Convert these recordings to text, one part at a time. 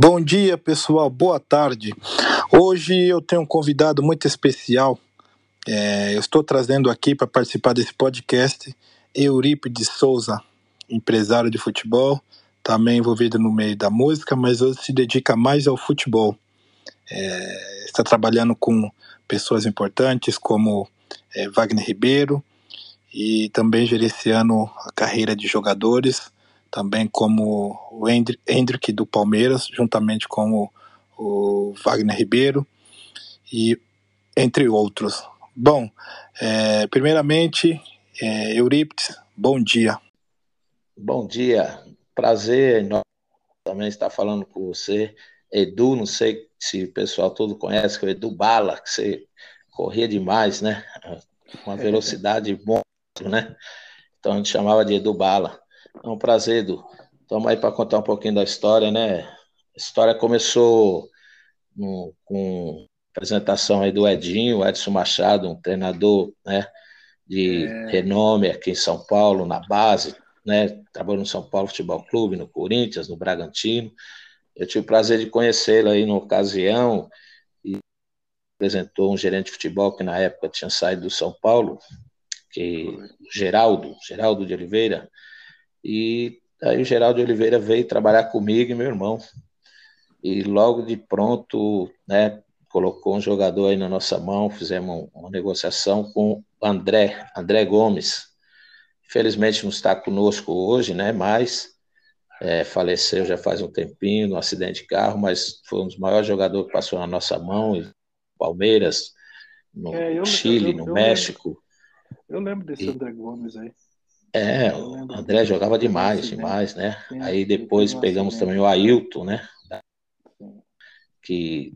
Bom dia, pessoal. Boa tarde. Hoje eu tenho um convidado muito especial. É, eu estou trazendo aqui para participar desse podcast Eurípides Souza, empresário de futebol, também envolvido no meio da música, mas hoje se dedica mais ao futebol. É, está trabalhando com pessoas importantes como é, Wagner Ribeiro e também gerenciando a carreira de jogadores também como o Hendrick do Palmeiras, juntamente com o, o Wagner Ribeiro, e entre outros. Bom, é, primeiramente, é, Eurípides, bom dia. Bom dia, prazer também estar falando com você. Edu, não sei se o pessoal todo conhece, que é o Edu Bala, que você corria demais, né? Uma velocidade bom, né? Então a gente chamava de Edu Bala. É um prazer, Edu. Estamos aí para contar um pouquinho da história, né? A história começou no, com a apresentação aí do Edinho, Edson Machado, um treinador né, de é... renome aqui em São Paulo, na base, né? Trabalhou no São Paulo Futebol Clube, no Corinthians, no Bragantino. Eu tive o prazer de conhecê-lo aí na ocasião e apresentou um gerente de futebol que na época tinha saído do São Paulo, que Geraldo, Geraldo de Oliveira, e aí o Geraldo Oliveira veio trabalhar comigo e meu irmão. E logo de pronto, né, colocou um jogador aí na nossa mão, fizemos uma negociação com o André, André Gomes. Infelizmente não está conosco hoje, né, mas é, faleceu já faz um tempinho no acidente de carro, mas foi um dos maiores jogadores que passou na nossa mão, Palmeiras, no é, Chile, no México. Eu lembro desse e, André Gomes aí. É, o André jogava demais, demais, né? Aí depois pegamos também o Ailton, né? Que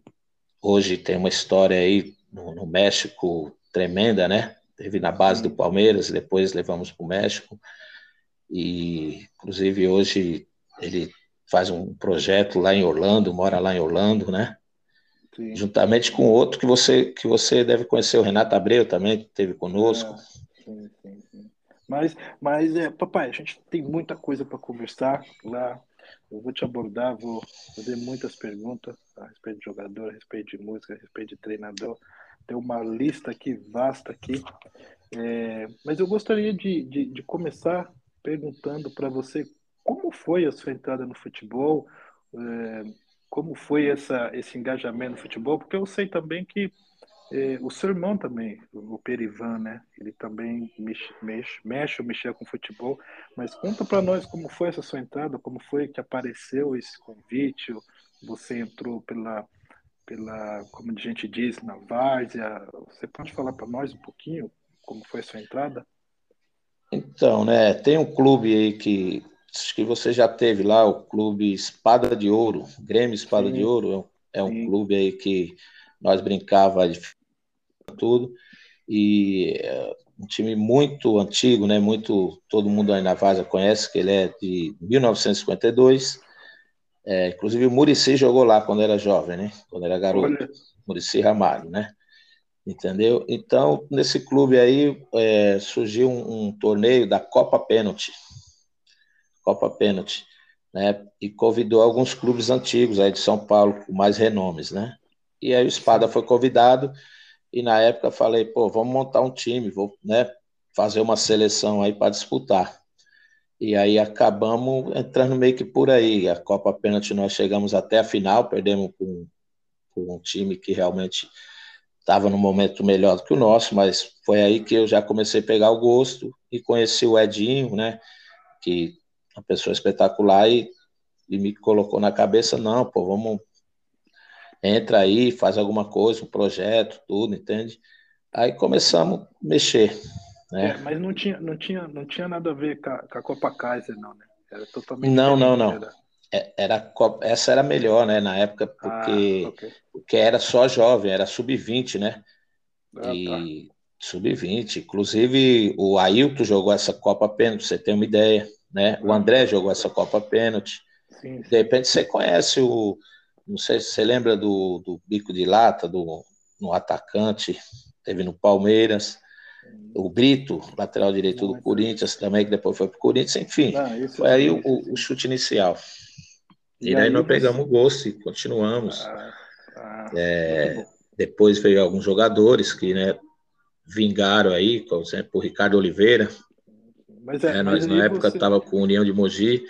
hoje tem uma história aí no, no México tremenda, né? Teve na base do Palmeiras, depois levamos para o México. E, inclusive, hoje ele faz um projeto lá em Orlando, mora lá em Orlando, né? Sim. Juntamente com outro que você que você deve conhecer, o Renato Abreu também, que esteve conosco. É, sim, sim, sim. Mas, mas é, papai, a gente tem muita coisa para conversar lá. Eu vou te abordar, vou fazer muitas perguntas a respeito de jogador, a respeito de música, a respeito de treinador. Tem uma lista aqui vasta aqui. É, mas eu gostaria de, de, de começar perguntando para você como foi a sua entrada no futebol, é, como foi essa, esse engajamento no futebol, porque eu sei também que é, o seu irmão também, o Perivan, né? Ele também mexe, mexe, mexe ou mexia com futebol. Mas conta para nós como foi essa sua entrada, como foi que apareceu esse convite. Você entrou pela, pela como a gente diz, na várzea. Você pode falar para nós um pouquinho como foi a sua entrada? Então, né? Tem um clube aí que acho que você já teve lá, o clube Espada de Ouro, Grêmio Espada sim, de Ouro. É um sim. clube aí que nós brincava de tudo. E é um time muito antigo, né? Muito todo mundo aí na Vaza conhece que ele é de 1952. É, inclusive o Murici jogou lá quando era jovem, né? Quando era garoto. Murici Ramalho, né? Entendeu? Então, nesse clube aí é, surgiu um, um, torneio da Copa Pênalti. Copa Pênalti, né? E convidou alguns clubes antigos aí de São Paulo, com mais renomes, né? E aí o Espada foi convidado e na época falei, pô, vamos montar um time, vou, né, fazer uma seleção aí para disputar. E aí acabamos entrando meio que por aí. A Copa Pênalti nós chegamos até a final, perdemos com, com um time que realmente estava no momento melhor do que o nosso, mas foi aí que eu já comecei a pegar o gosto e conheci o Edinho, né, que é uma pessoa espetacular e, e me colocou na cabeça, não, pô, vamos entra aí, faz alguma coisa, um projeto, tudo, entende? Aí começamos a mexer. Né? É, mas não tinha, não, tinha, não tinha nada a ver com a, com a Copa Kaiser, não, né? Era totalmente. Não, não, não. Era... É, era, essa era melhor, né, na época, porque, ah, okay. porque era só jovem, era sub-20, né? Ah, e tá. sub-20. Inclusive, o Ailton jogou essa Copa Pênalti, você tem uma ideia, né? O André jogou essa Copa Pênalti. Sim, sim. De repente você conhece o, não sei se você lembra do, do bico de lata, do, no atacante, teve no Palmeiras. O Brito, lateral direito do Corinthians, também, que depois foi para o Corinthians, enfim. foi aí o, o, chute inicial. E, e aí, nós você... pegamos gosto e continuamos. Ah, ah, é, depois veio alguns jogadores que né, vingaram aí, por exemplo, o Ricardo Oliveira. Mas é, é nós na época estava com a União de Mogi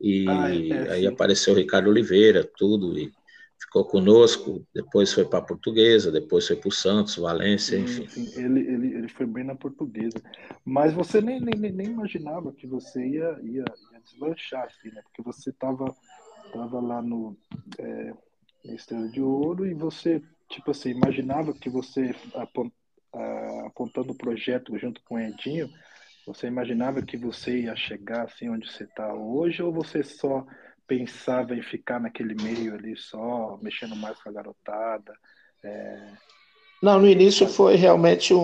e ah, é, é, aí apareceu o Ricardo Oliveira, tudo, e ficou conosco, depois foi para a Portuguesa, depois foi para o Santos, Valência, enfim. Sim, ele, ele, ele foi bem na Portuguesa. Mas você nem, nem, nem imaginava que você ia, ia, ia deslanchar, assim, né? Porque você estava tava lá no é, Estrela de Ouro e você, tipo assim, imaginava que você, apontando o projeto junto com o Edinho, você imaginava que você ia chegar assim onde você está hoje ou você só pensava em ficar naquele meio ali só, mexendo mais com a garotada? É... Não, no início foi realmente um.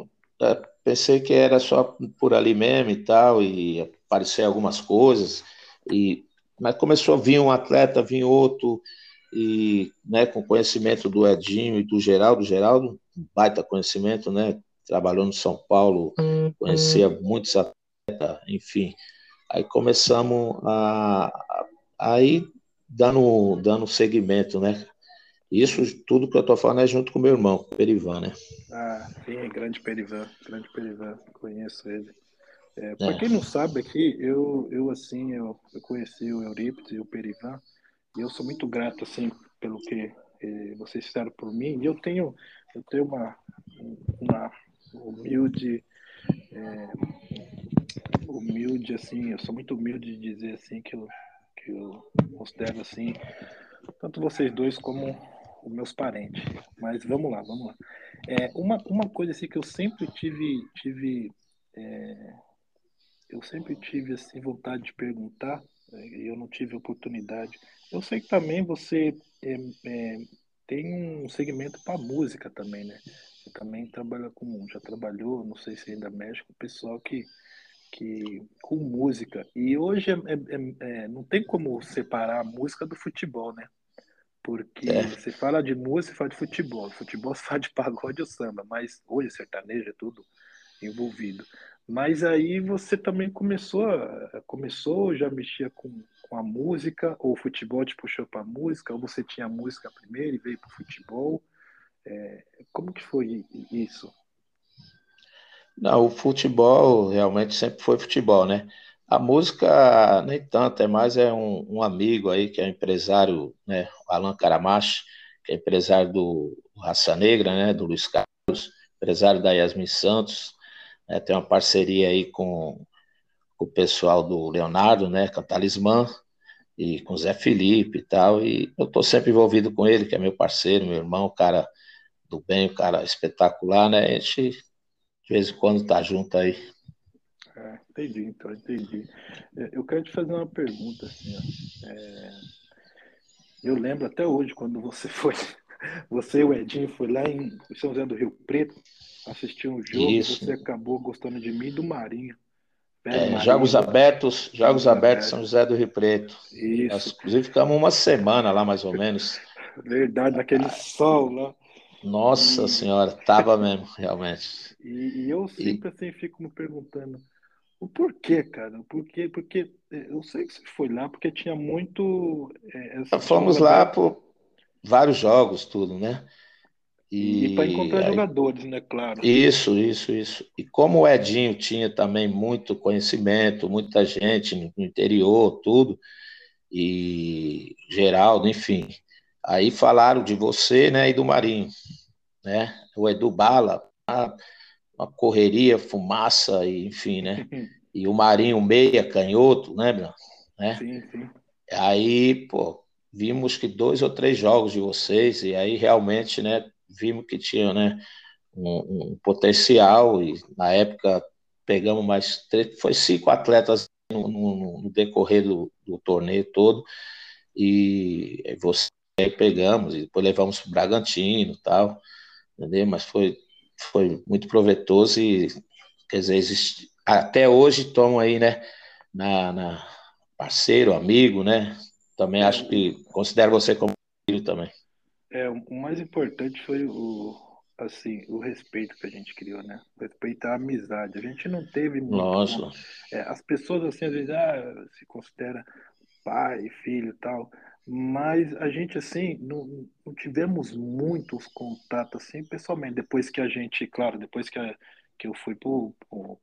um é, pensei que era só por ali mesmo e tal, e aparecer algumas coisas, e mas começou a vir um atleta, vir outro, e né, com conhecimento do Edinho e do Geraldo, Geraldo, baita conhecimento, né? Trabalhou no São Paulo, uhum. conhecia muitos atletas, enfim. Aí começamos a, aí dando, dando segmento, né? Isso tudo que eu tô falando é junto com meu irmão, Perivan, né? Ah, sim, grande Perivan, grande Perivan, conheço ele. É, para é. quem não sabe aqui, eu, eu assim, eu, eu conheci o Eurípides e o Perivan, e eu sou muito grato, assim, pelo que eh, vocês fizeram por mim, e eu tenho, eu tenho uma, uma humilde, é, humilde, assim, eu sou muito humilde de dizer, assim, que eu que eu considero assim, tanto vocês dois como os meus parentes. Mas vamos lá, vamos lá. É, uma, uma coisa assim que eu sempre tive, tive é, eu sempre tive assim vontade de perguntar é, e eu não tive oportunidade. Eu sei que também você é, é, tem um segmento para música também, né? Também trabalha com, já trabalhou, não sei se ainda mexe com o pessoal que que com música. E hoje é, é, é, não tem como separar a música do futebol, né? Porque é. você fala de música, você fala de futebol. Futebol você fala de pagode ou samba, mas hoje sertanejo é tudo envolvido. Mas aí você também começou, começou já mexia com, com a música, ou o futebol te puxou para a música, ou você tinha música primeiro e veio para o futebol. É, como que foi isso? Não, o futebol realmente sempre foi futebol, né? A música nem tanto, é mais é um, um amigo aí que é um empresário, né? O Alan Caramache, que é empresário do Raça Negra, né? Do Luiz Carlos, empresário da Yasmin Santos, né? tem uma parceria aí com, com o pessoal do Leonardo, né? Com Talismã e com o Zé Felipe e tal, e eu tô sempre envolvido com ele, que é meu parceiro, meu irmão, cara do bem, o cara espetacular, né? A gente de vez em quando tá junto aí. É, entendi, então, entendi. É, eu quero te fazer uma pergunta, assim, ó. É, eu lembro até hoje, quando você foi, você e o Edinho foi lá em São José do Rio Preto, assistir um jogo, Isso. você acabou gostando de mim e do Marinho. É, Marinho, jogos abertos, Jogos Abertos São José do Rio Preto. Isso. Nós, inclusive, ficamos uma semana lá, mais ou menos. Verdade, naquele sol lá. Nossa e... senhora, tava mesmo, realmente. E, e eu sempre e... assim fico me perguntando o porquê, cara, o porquê, porque é, eu sei que você foi lá porque tinha muito. É, Fomos lá por vários jogos, tudo, né? E, e para encontrar aí... jogadores, né? Claro. Isso, isso, isso. E como o Edinho tinha também muito conhecimento, muita gente no interior, tudo, e Geraldo, enfim. Aí falaram de você, né, e do Marinho, né? O Edu Bala, uma correria, fumaça, e, enfim, né? E o Marinho meia, canhoto, né, meu? Né? Sim, sim. Aí, pô, vimos que dois ou três jogos de vocês, e aí realmente, né, vimos que tinha, né, um, um potencial, e na época pegamos mais três, foi cinco atletas no, no, no decorrer do, do torneio todo, e você aí pegamos e depois levamos para o Bragantino tal, entendeu? Mas foi, foi muito proveitoso e, quer dizer, existe, até hoje estão aí, né, na, na, parceiro, amigo, né? Também acho que considero você como filho também. É, o mais importante foi o, assim, o respeito que a gente criou, né? Respeitar a amizade. A gente não teve muito. Nossa. É, as pessoas, assim, às vezes, ah, se considera pai, filho e tal. Mas a gente, assim, não, não tivemos muitos contatos, assim, pessoalmente. Depois que a gente, claro, depois que, a, que eu fui para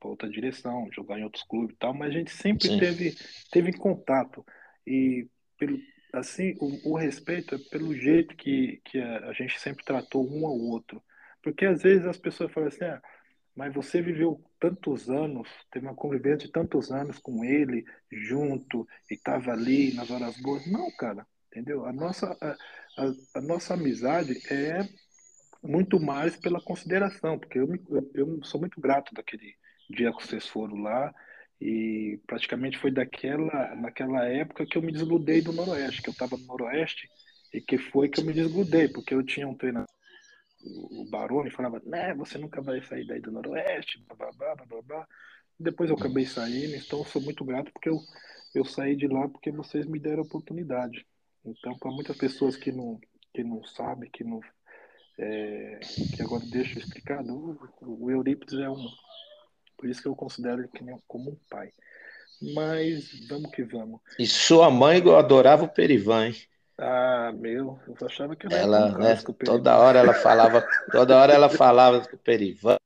outra direção, jogar em outros clubes e tal, mas a gente sempre teve, teve contato. E, pelo, assim, o, o, respeito é pelo jeito que, que a, a, gente sempre tratou um ao outro. Porque às vezes as pessoas falam assim, ah, mas você viveu tantos anos, teve uma convivência de tantos anos com ele, junto, e estava ali nas horas boas. Não, cara entendeu? A nossa, a, a, a, nossa amizade é muito mais pela consideração, porque eu, me, eu sou muito grato daquele dia que vocês foram lá e praticamente foi daquela, naquela época que eu me desgrudei do Noroeste, que eu estava no Noroeste e que foi que eu me desgrudei, porque eu tinha um treinador, o Baroni falava, né, você nunca vai sair daí do Noroeste, blá, blá, blá, blá, blá. Depois eu acabei saindo, então eu sou muito grato porque eu, eu saí de lá porque vocês me deram a oportunidade. Então, para muitas pessoas que não, que não sabem, que não. É, que agora deixa eu explicar, o, o Eurípides é um. Por isso que eu considero ele como um pai. Mas vamos que vamos. E sua mãe adorava o Perivan, hein? Ah, meu, eu achava que ela, né, toda hora ela falava, toda hora ela falava do Perivan.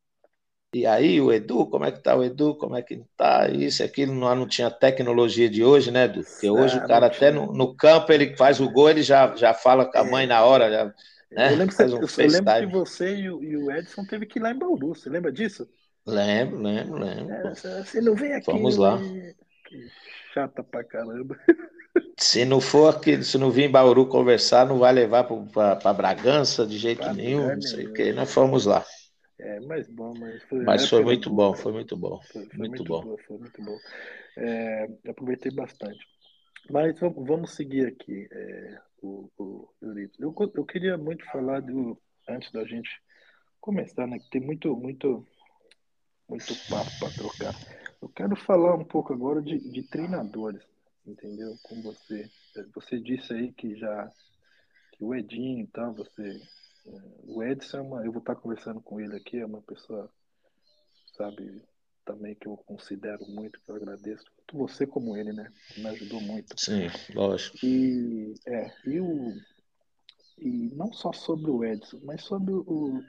E aí, o Edu, como é que tá o Edu? Como é que tá? Isso, aquilo, não, não tinha tecnologia de hoje, né, Edu? Porque hoje ah, o cara até no, no, campo, ele faz o gol, ele já, já fala com a mãe na hora, já, né? Eu lembro, faz um eu, lembro que você e o, e o, Edson teve que ir lá em Bauru, você lembra disso? Lembro, lembro, lembro. É, você não vem aqui. Vamos lá. Que chata pra caramba. Se não for aqui, se não vir em Bauru conversar, não vai levar para Bragança de jeito pra nenhum, não sei o que. Nós fomos lá. É, mas bom, mas foi. Mas foi muito bom, foi muito bom. Foi, foi muito, muito, bom. Boa, foi muito bom. É, aproveitei bastante. Mas vamos seguir aqui, é, o, o Euripides. Eu, eu queria muito falar do, antes da gente começar, né? Que tem muito, muito, muito papo para trocar. Eu quero falar um pouco agora de, de treinadores, entendeu? Com você. Você disse aí que já que o Edinho e tal, você o Edson, é uma, eu vou estar conversando com ele aqui, é uma pessoa, sabe, também que eu considero muito, que eu agradeço. Tanto você como ele, né? Que me ajudou muito. Sim, lógico. E, é, e, o, e não só sobre o Edson, mas sobre o,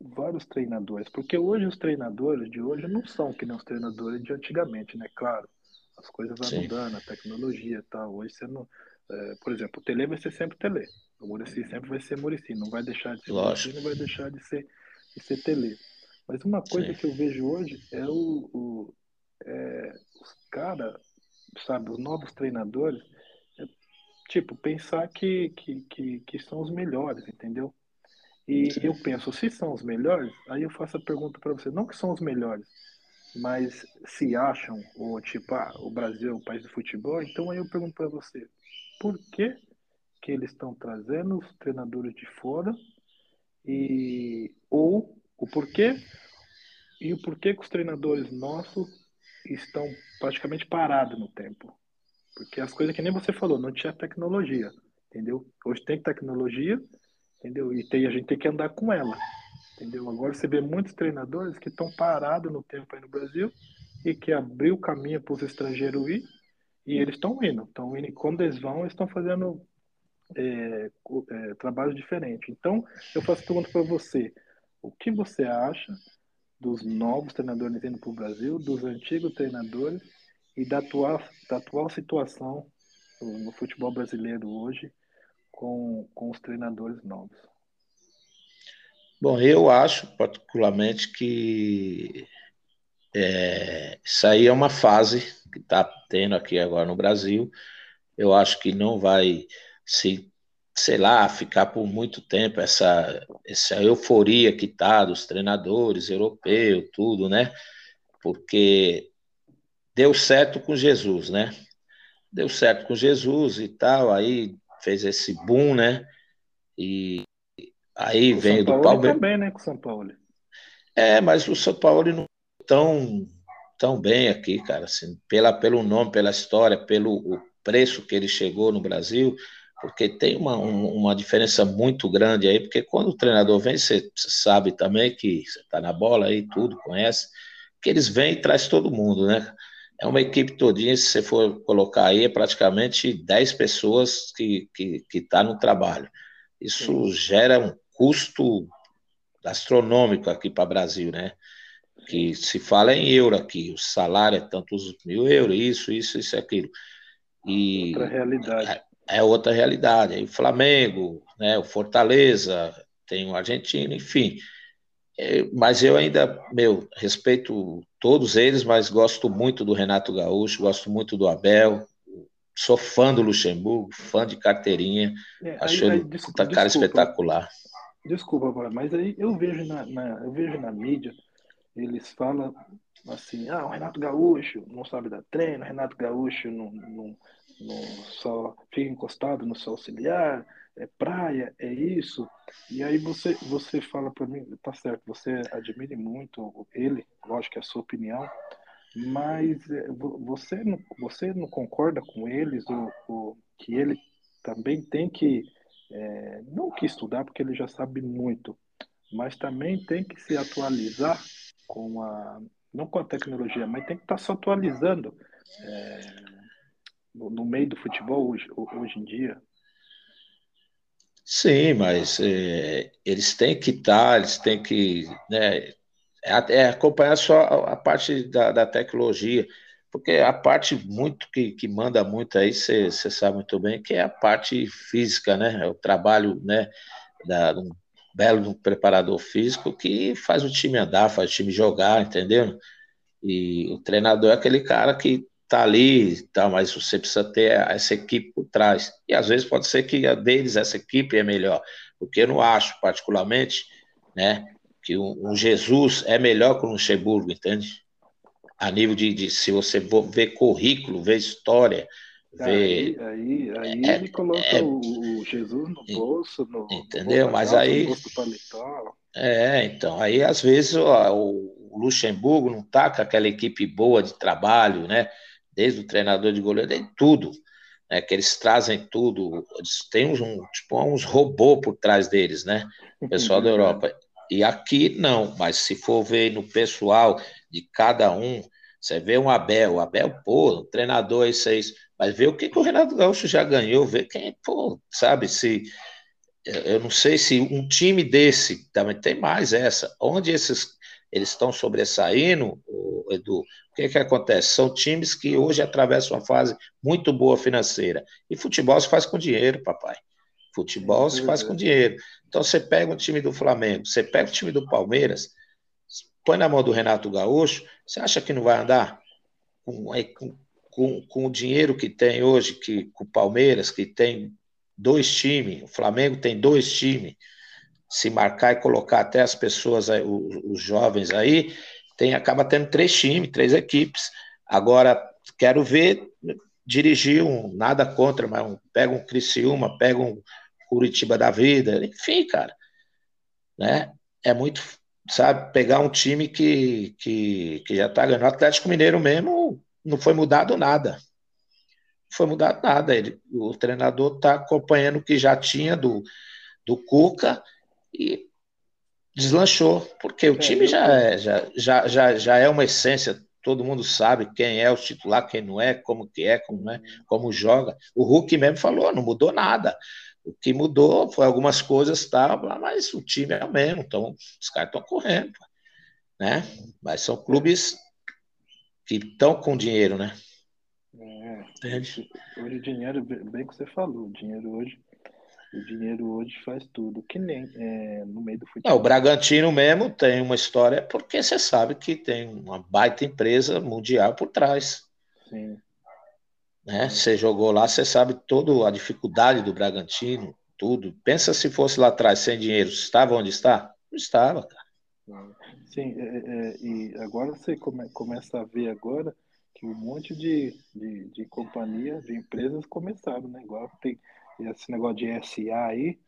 vários treinadores. Porque hoje os treinadores de hoje não são que nem os treinadores de antigamente, né? Claro, as coisas vão mudando, a tecnologia e tal. Hoje você não. É, por exemplo, o Tele vai ser sempre Tele. O Murici sempre vai ser Murici, não vai deixar de ser Murici, não vai deixar de ser, de ser Tele. Mas uma coisa Sim. que eu vejo hoje é o, o é, os caras, sabe, os novos treinadores, é, tipo, pensar que, que, que, que, são os melhores, entendeu? E Sim. eu penso, se são os melhores, aí eu faço a pergunta para você, não que são os melhores, mas se acham, ou tipo, ah, o Brasil é o país do futebol, então aí eu pergunto para você, por que que eles estão trazendo os treinadores de fora e ou o porquê e o porquê que os treinadores nossos estão praticamente parados no tempo. Porque as coisas que nem você falou, não tinha tecnologia, entendeu? Hoje tem tecnologia, entendeu? E tem, a gente tem que andar com ela, entendeu? Agora você vê muitos treinadores que estão parados no tempo aí no Brasil e que abriu o caminho para os estrangeiros ir e eles estão indo, estão indo. E quando eles vão, eles estão fazendo é, é, trabalhos diferentes. Então, eu faço pergunta para você: o que você acha dos novos treinadores indo para o Brasil, dos antigos treinadores e da atual, da atual situação no futebol brasileiro hoje com, com os treinadores novos? Bom, eu acho particularmente que é, isso aí é uma fase que está tendo aqui agora no Brasil. Eu acho que não vai se, sei lá, ficar por muito tempo essa, essa euforia que tá dos treinadores europeus, tudo, né? Porque deu certo com Jesus, né? Deu certo com Jesus e tal, aí fez esse boom, né? E aí o veio do Palmeiras. também, né, com o São Paulo. É, mas o São Paulo não tão tão bem aqui, cara, assim, pela pelo nome, pela história, pelo preço que ele chegou no Brasil, porque tem uma, uma diferença muito grande aí, porque quando o treinador vem, você sabe também que você está na bola aí, tudo, conhece, que eles vêm e traz todo mundo, né? é uma equipe todinha, se você for colocar aí, é praticamente 10 pessoas que estão que, que tá no trabalho. Isso Sim. gera um custo astronômico aqui para o Brasil, né? Que se fala em euro aqui, o salário é tantos mil euros, isso, isso, isso, aquilo. E outra realidade. É, outra realidade. Aí o Flamengo, né, o Fortaleza, tem o Argentino, enfim. É, mas eu ainda, meu, respeito todos eles, mas gosto muito do Renato Gaúcho, gosto muito do Abel, sou fã do Luxemburgo, fã de carteirinha, é, acho aí, aí, ele desculpa, cara espetacular. Desculpa, mas aí eu vejo na, na, eu vejo na mídia, eles falam assim, ah, o Renato Gaúcho não sabe dar treino, o Renato Gaúcho não, não, não só fica encostado no seu auxiliar, é praia, é isso. E aí você, você fala para mim, tá certo, você admire muito ele, lógico que é a sua opinião, mas é, você não, você não concorda com eles o, o que ele também tem que é, não que estudar porque ele já sabe muito, mas também tem que se atualizar com a não com a tecnologia, mas tem que estar tá se atualizando é, no, meio do futebol hoje, hoje em dia. Sim, mas é, eles têm que estar, eles têm que né, é, é acompanhar só a, parte da, da, tecnologia, porque a parte muito que, que manda muito aí, você sabe muito bem, que é a parte física, né? É o trabalho né, da, um belo preparador físico que faz o time andar, faz o time jogar, entendeu? E o treinador é aquele cara que tá ali, tá, mas você precisa ter essa equipe por trás. E às vezes pode ser que a deles, essa equipe é melhor, porque eu não acho, particularmente, né, que um, Jesus é melhor que um Luxemburgo, entende? A nível de, de se você ver currículo, ver história, Aí, aí, aí é, ele coloca é, o, Jesus no bolso, no, entendeu? No Mas aí, é, então, aí às vezes ó, o Luxemburgo não tá com aquela equipe boa de trabalho, né? Desde o treinador de goleiro, tem tudo, né, que eles trazem tudo, eles têm uns, um, tipo, uns robôs por trás deles, né, o pessoal da Europa. E aqui não, mas se for ver no pessoal de cada um, você vê um Abel, o Abel, pô, um treinador, isso aí, mas vê o que, que o Renato Gaúcho já ganhou, vê quem, pô, sabe, se eu não sei se um time desse, também tem mais essa, onde esses eles estão sobressaindo, Edu, o que, que acontece? São times que hoje atravessam uma fase muito boa financeira. E futebol se faz com dinheiro, papai. Futebol se faz com dinheiro. Então você pega o time do Flamengo, você pega o time do Palmeiras, põe na mão do Renato Gaúcho, você acha que não vai andar com, com, com, com o dinheiro que tem hoje, que, com o Palmeiras, que tem dois times, o Flamengo tem dois times, se marcar e colocar até as pessoas, os, jovens aí, tem, acaba tendo três times, três equipes. Agora, quero ver dirigir um, nada contra, mas um, pega um Criciúma, pega um Curitiba da vida, enfim, cara. Né? É muito, sabe, pegar um time que, que, que já está ganhando. O Atlético Mineiro mesmo não foi mudado nada. Não foi mudado nada. Ele, o treinador está acompanhando o que já tinha do, do Cuca e deslanchou, porque o é, time já é, já, já, já, já é uma essência, todo mundo sabe quem é o titular, quem não é, como que é, como é, como joga. O Hulk mesmo falou, não mudou nada. O que mudou foi algumas coisas, tá, mas o time é o mesmo, então os caras estão correndo, né? Mas são clubes que estão com dinheiro, né? É, hoje o dinheiro, bem que você falou, o dinheiro hoje o dinheiro hoje faz tudo, que nem é, no meio do futebol. Não, o Bragantino mesmo tem uma história, porque você sabe que tem uma baita empresa mundial por trás. Sim. Né? Você jogou lá, você sabe toda a dificuldade do Bragantino, tudo. Pensa se fosse lá atrás sem dinheiro, estava onde está? Não estava, cara. Sim, é, é, e agora você come, começa a ver agora que um monte de, de, de companhias, de empresas começaram, né? Igual tem esse negócio de SA aí,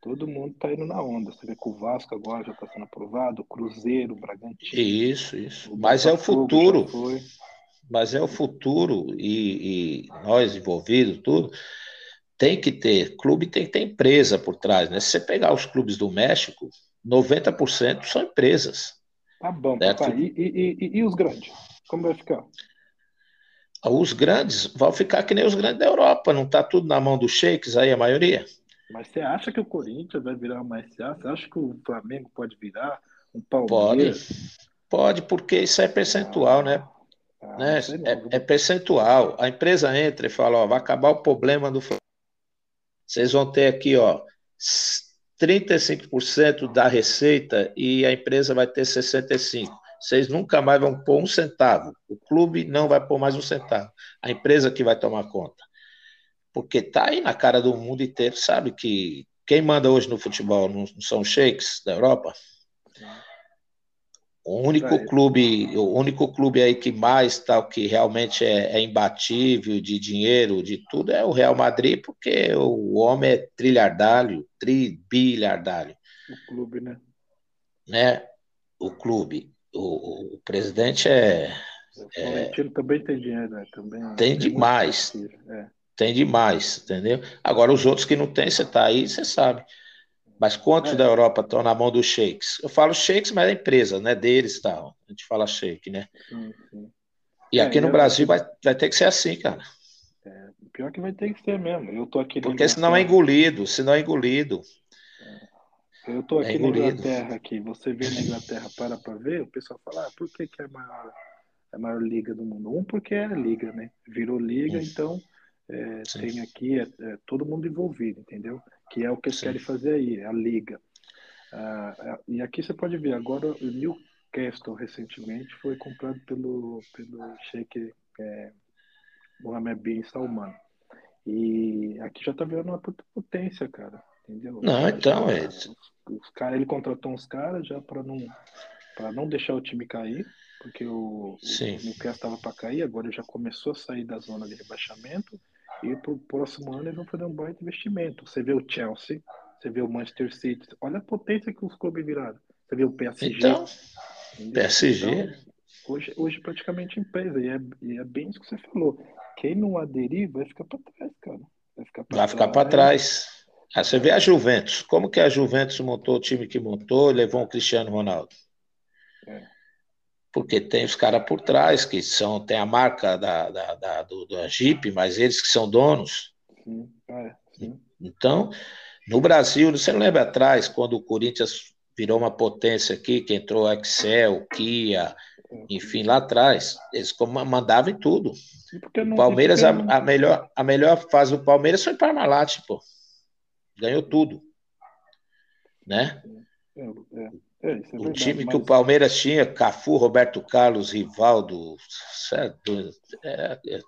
todo mundo tá indo na onda. Você vê que o Vasco agora já está sendo aprovado, o Cruzeiro, o Bragantino. Isso, isso. Mas é o futuro. Mas é o futuro e, e, nós envolvidos, tudo, tem que ter, clube tem que ter empresa por trás, né? Se você pegar os clubes do México, 90% são empresas. Tá bom, papai. E, e, e, e os grandes? Como vai ficar? Os grandes vão ficar que nem os grandes da Europa, não está tudo na mão dos sheiks aí, a maioria? Mas você acha que o Corinthians vai virar uma SA? Você acha que o Flamengo pode virar um Palmeiras? Pode, pode porque isso é percentual, né? ah, né? né? É, é, percentual. A empresa entra e fala, ó, vai acabar o problema do Flamengo. Vocês vão ter aqui, ó, 35% da receita e a empresa vai ter 65%. Vocês nunca mais vão pôr um centavo. O clube não vai pôr mais um centavo. A empresa que vai tomar conta. Porque tá aí na cara do mundo inteiro, sabe que quem manda hoje no futebol não são os sheiks da Europa? O único clube, o único clube aí que mais tal que realmente é, é, imbatível de dinheiro, de tudo, é o Real Madrid, porque o homem é trilhardalho, tribilhardalho. O clube, né? Né? O clube. O, o presidente é. O Florentino é, também tem dinheiro, né? Também tem, tem demais. É. Tem demais, entendeu? Agora, os outros que não tem, você tá aí, você sabe. Mas quantos é. da Europa estão na mão dos sheiks? Eu falo sheiks, mas é empresa, né? Deles tal. A gente fala sheik, né? Sim, sim. E é, aqui no Brasil vai, vai ter que ser assim, cara. É, pior que vai ter que ser mesmo. Eu tô aqui Porque senão é engolido, senão é engolido. É. Eu tô aqui é na Inglaterra, aqui. Você vê na Inglaterra, para para ver, o pessoal fala, ah, por que, que é a maior, a maior liga do mundo? Um, porque é a liga, né? Virou liga, hum. então é, tem aqui é, é, todo mundo envolvido, entendeu? Que é o que eles Sim. querem fazer aí, a liga. Ah, ah, e aqui você pode ver, agora o Newcastle recentemente foi comprado pelo, pelo Sheikh é, Mohammed bin Salman. E aqui já tá vendo uma potência, cara. Entendeu? Não, então é. Os, os cara, ele contratou uns caras já para não, para não deixar o time cair, porque o, Sim. o Newcastle estava para cair, agora ele já começou a sair da zona de rebaixamento e para o próximo ano eles vão fazer um bom investimento. Você vê o Chelsea, você vê o Manchester City, olha a potência que os clubes viraram. Você vê o PSG. Então, PSG. Então, hoje, hoje praticamente empresa, e é, e é bem isso que você falou. Quem não aderir vai ficar para trás, cara. Vai ficar para trás. Ficar pra trás. Ah, você vê a Juventus. Como que a Juventus montou o time que montou e levou o Cristiano Ronaldo? É porque tem os caras por trás que são tem a marca da, da, da, do, da Jeep, mas eles que são donos. Sim, é, sim. Então, no Brasil, você não lembra atrás, quando o Corinthians virou uma potência aqui, que entrou Excel, Kia, enfim, lá atrás, eles mandavam em tudo. Palmeiras, a, a, melhor, a melhor fase do Palmeiras foi Parmalat, pô. Ganhou tudo. Né? É, é. É, é o time mas... que o Palmeiras tinha, Cafu, Roberto Carlos, Rivaldo, certo? É, é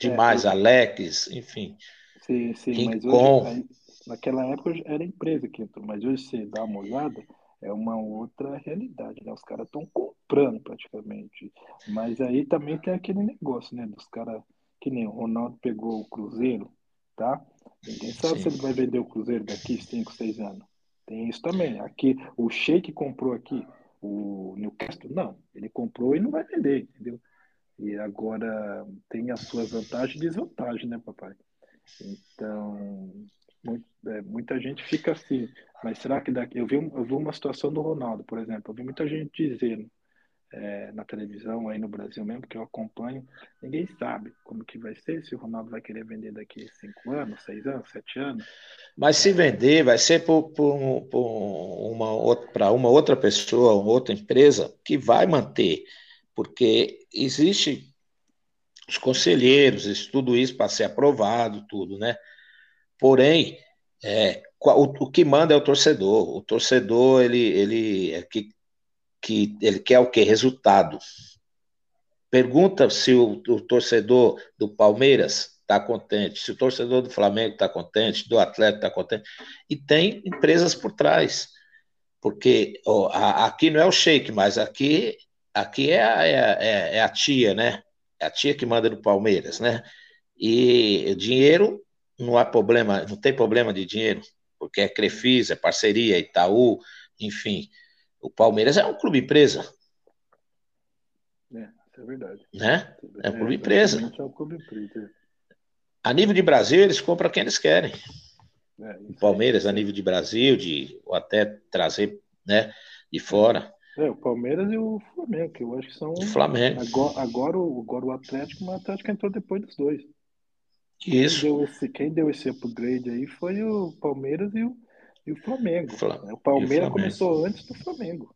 demais, Alex, enfim. Sim, sim, mas hoje, naquela época era empresa que entrou, mas hoje você dá uma olhada, é uma outra realidade, né? Os caras estão comprando praticamente. Mas aí também tem aquele negócio, né? Dos caras, que nem o Ronaldo pegou o Cruzeiro, tá? Ninguém sabe sim. se ele vai vender o Cruzeiro daqui 5, 6 anos. Tem isso também. Aqui, o Sheik comprou aqui o Newcastle? Não, ele comprou e não vai vender, entendeu? E agora tem as suas vantagens e desvantagens, né, papai? Então, muito, é, muita gente fica assim, mas será que daqui. Eu vi, eu vi uma situação do Ronaldo, por exemplo, eu vi muita gente dizendo é, na televisão aí no Brasil mesmo, que eu acompanho, ninguém sabe como que vai ser, se o Ronaldo vai querer vender daqui cinco anos, seis anos, sete anos. Mas se vender, vai ser por uma, outra, uma outra pessoa, uma outra empresa que vai manter, porque existe os conselheiros, tudo isso para ser aprovado, tudo, né? Porém, é, o, o, que manda é o torcedor. O torcedor, ele, ele é que que ele quer o quê? Resultado. Pergunta se o, o torcedor do Palmeiras está contente, se o torcedor do Flamengo está contente, do Atlético está contente. E tem empresas por trás. Porque ó, a, aqui não é o shake, mas aqui, aqui é, a, é, é, é a tia, né? É a tia que manda no Palmeiras, né? E dinheiro não há problema, não tem problema de dinheiro, porque é Crefisa, é parceria, Itaú, enfim. O Palmeiras é um clube empresa. É, isso é verdade. Né? É um clube é, empresa. É um clube empresa. A nível de Brasil, eles compram quem eles querem. É, o Palmeiras, a nível de Brasil, de, ou até trazer né, de fora. É, o Palmeiras e o Flamengo, que eu acho que são. Flamengo. Agora, agora, o, agora o Atlético, mas o Atlético entrou depois dos dois. Isso. Quem deu esse, quem deu esse upgrade aí foi o Palmeiras e o, e o Flamengo. Flam o Palmeiras o começou antes do Flamengo.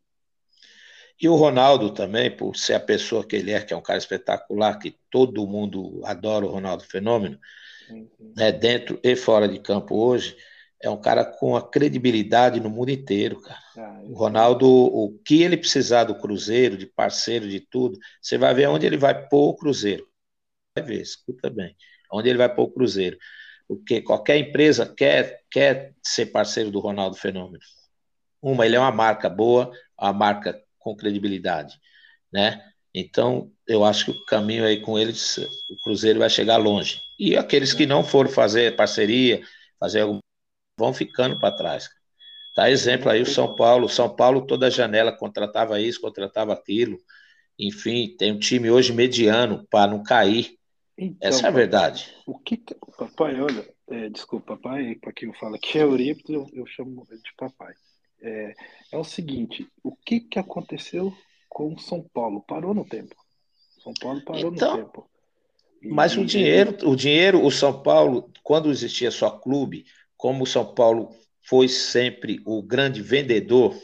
E o Ronaldo também, por ser a pessoa que ele é, que é um cara espetacular, que todo mundo adora o Ronaldo Fenômeno, sim. Né, dentro e fora de campo hoje, é um cara com a credibilidade no mundo inteiro, cara. Ah, o Ronaldo, o que ele precisar do Cruzeiro, de parceiro, de tudo, você vai ver onde ele vai pôr o Cruzeiro. Vai ver, escuta bem. Onde ele vai pôr o Cruzeiro. Porque qualquer empresa quer, quer ser parceiro do Ronaldo Fenômeno. Uma, ele é uma marca boa, uma marca com credibilidade, né? Então, eu acho que o caminho aí com eles, o Cruzeiro vai chegar longe. E aqueles que não foram fazer parceria, fazer algum, vão ficando para trás. Tá exemplo aí o São Paulo. São Paulo, toda janela contratava isso, contratava aquilo. Enfim, tem um time hoje mediano para não cair. Então, Essa é a verdade. O que, que papai, olha, é, desculpa, papai, para quem eu falo aqui é Eurípides, eu, eu chamo de papai é, é o seguinte: o que, que aconteceu com São Paulo? Parou no tempo. São Paulo parou então, no tempo. E, mas o dinheiro, o dinheiro, o São Paulo, quando existia só clube, como o São Paulo foi sempre o grande vendedor,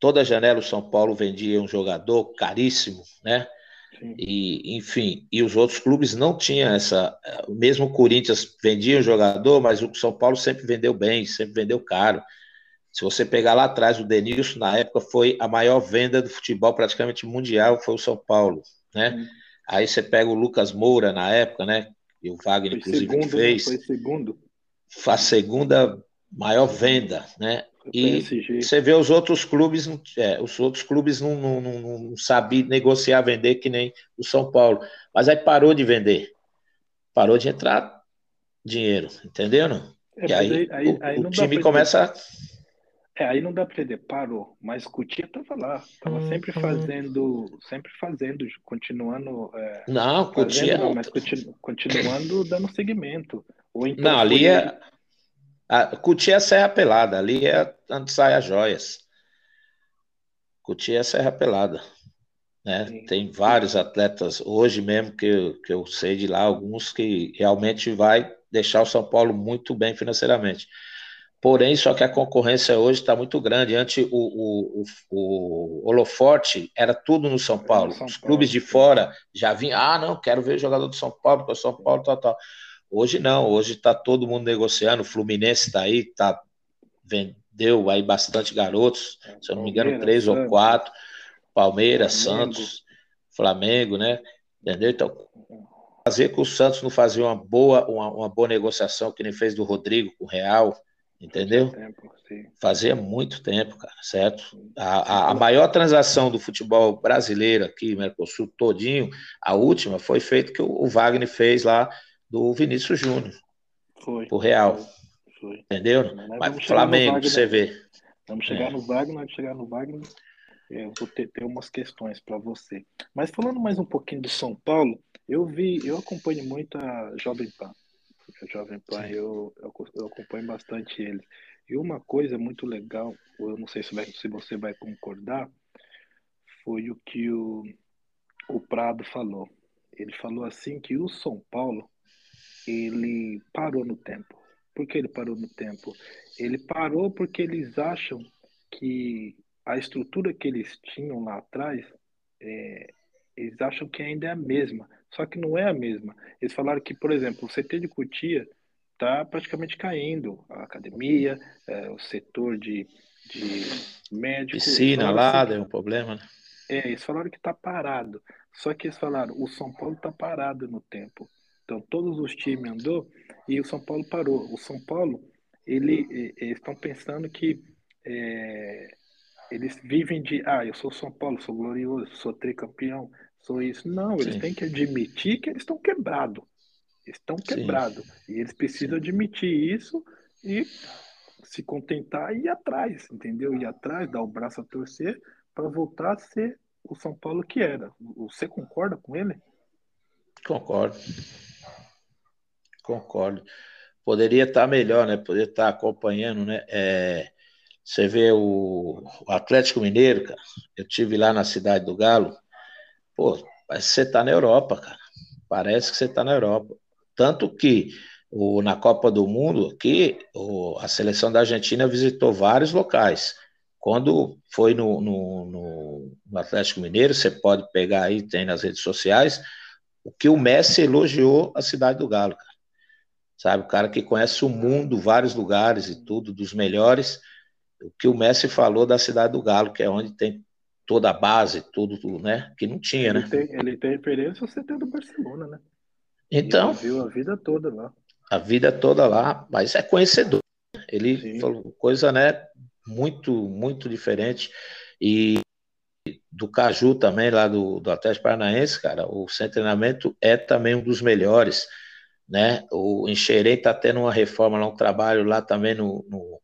toda janela o São Paulo vendia um jogador caríssimo, né? E, enfim, e os outros clubes não tinham essa. Mesmo o Corinthians vendia um jogador, mas o São Paulo sempre vendeu bem, sempre vendeu caro. Se você pegar lá atrás, o Denilson, na época, foi a maior venda do futebol praticamente mundial, foi o São Paulo, né? Sim. Aí você pega o Lucas Moura na época, né? E o Wagner, foi inclusive, segundo, né? fez. Foi segundo. A segunda maior venda, né? E você vê os outros clubes, é, os outros clubes não, não, não, não sabiam negociar, vender que nem o São Paulo. Mas aí parou de vender. Parou de entrar dinheiro, entendeu? É, e aí, aí, o, aí o time começa. É, aí não dá para entender, parou. Mas Cutia estava lá, estava hum, sempre hum. fazendo, sempre fazendo, continuando. É, não, Cutia. Não, mas continu, continuando dando segmento. Ou então não, ali é. A, Cutia é Serra Pelada, ali é onde sai as joias. Cutia é Serra Pelada. Né? Tem vários atletas hoje mesmo que, eu, que eu sei de lá, alguns que realmente vai deixar o São Paulo muito bem financeiramente. Porém, só que a concorrência hoje está muito grande. Antes o, o, o, holoforte era tudo no São Paulo. São Os clubes de fora já vinham, ah, não, quero ver o jogador do São Paulo, porque o São Paulo, tal, tal. Hoje não, hoje está todo mundo negociando, o Fluminense está aí, tá, vendeu aí bastante garotos, se eu não me engano, três ou quatro, Palmeiras. Santos, Flamengo, né? Entendeu? Então, fazer com o Santos não fazia uma boa, uma, uma boa negociação, que nem fez do Rodrigo com o Real, entendeu? Fazia muito tempo, cara, certo? A, a, a, maior transação do futebol brasileiro aqui, Mercosul todinho, a última foi feita que o, o Wagner fez lá do Vinícius Júnior. Foi. Pro Real. Foi. Entendeu? Mas Flamengo, Wagner, você vê. Vamos chegar é. no Wagner, vamos chegar no Wagner. Eu vou ter, ter umas questões para você. Mas falando mais um pouquinho do São Paulo, eu vi, eu acompanho muito a Jovem Pan. A Jovem Pan, eu, eu, eu, acompanho bastante eles. E uma coisa muito legal, eu não sei se, vai, se você vai concordar, foi o que o, o Prado falou. Ele falou assim que o São Paulo ele parou no tempo. Por que ele parou no tempo? Ele parou porque eles acham que a estrutura que eles tinham lá atrás, é, eles acham que ainda é a mesma. Só que não é a mesma. Eles falaram que, por exemplo, o CT de Cotia está praticamente caindo. A academia, é, o setor de, de médico. Piscina lá, deu um problema, né? É, eles falaram que está parado. Só que eles falaram, o São Paulo está parado no tempo. Então, todos os times andou e o São Paulo parou. O São Paulo, ele, eles estão pensando que é, eles vivem de, ah, eu sou São Paulo, sou glorioso, sou tricampeão, sou isso. Não, eles Sim. têm que admitir que eles estão quebrados. Estão quebrados. E eles precisam Sim. admitir isso e se contentar e ir atrás, entendeu? Ir atrás, dar o braço a torcer para voltar a ser o São Paulo que era. Você concorda com ele? Concordo. Concordo. Poderia estar melhor, né? Poderia estar acompanhando, né? É, Você vê o, o Atlético Mineiro, cara. Eu tive lá na cidade do Galo. Pô, parece que você tá na Europa, cara. Parece que você tá na Europa. Tanto que o, na Copa do Mundo aqui, o, a seleção da Argentina visitou vários locais. Quando foi no, no, no, Atlético Mineiro, você pode pegar aí, tem nas redes sociais, o que o Messi elogiou a cidade do Galo. Sabe, o cara que conhece o mundo, vários lugares e tudo, dos melhores. O que o Messi falou da cidade do Galo, que é onde tem toda a base, tudo, tudo né? Que não tinha, ele né? Tem, ele tem referência você tem do Barcelona, né? Então. Ele viu a vida toda lá. A vida toda lá, mas é conhecedor. Ele Sim. falou coisa, né? Muito, muito diferente. E do Caju também, lá do, do Atlético Paranaense, cara, o seu treinamento é também um dos melhores, né? O Enxerei tá tendo uma reforma lá, um trabalho lá também no, no,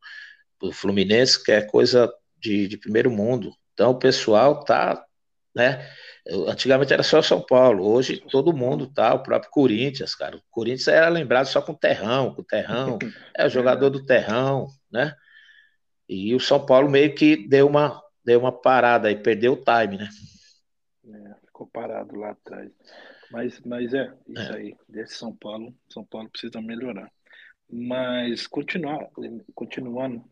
no Fluminense, que é coisa de, de primeiro mundo. Então o pessoal tá, né? Antigamente era só São Paulo, hoje todo mundo tá, o próprio Corinthians, cara. O Corinthians era lembrado só com o Terrão, com o Terrão, é o jogador do Terrão, né? E o São Paulo meio que deu uma, deu uma parada aí, perdeu o time, né? É, ficou parado lá atrás. Mas, mas é, isso é. aí, desse São Paulo, São Paulo precisa melhorar. Mas continuar, continuando,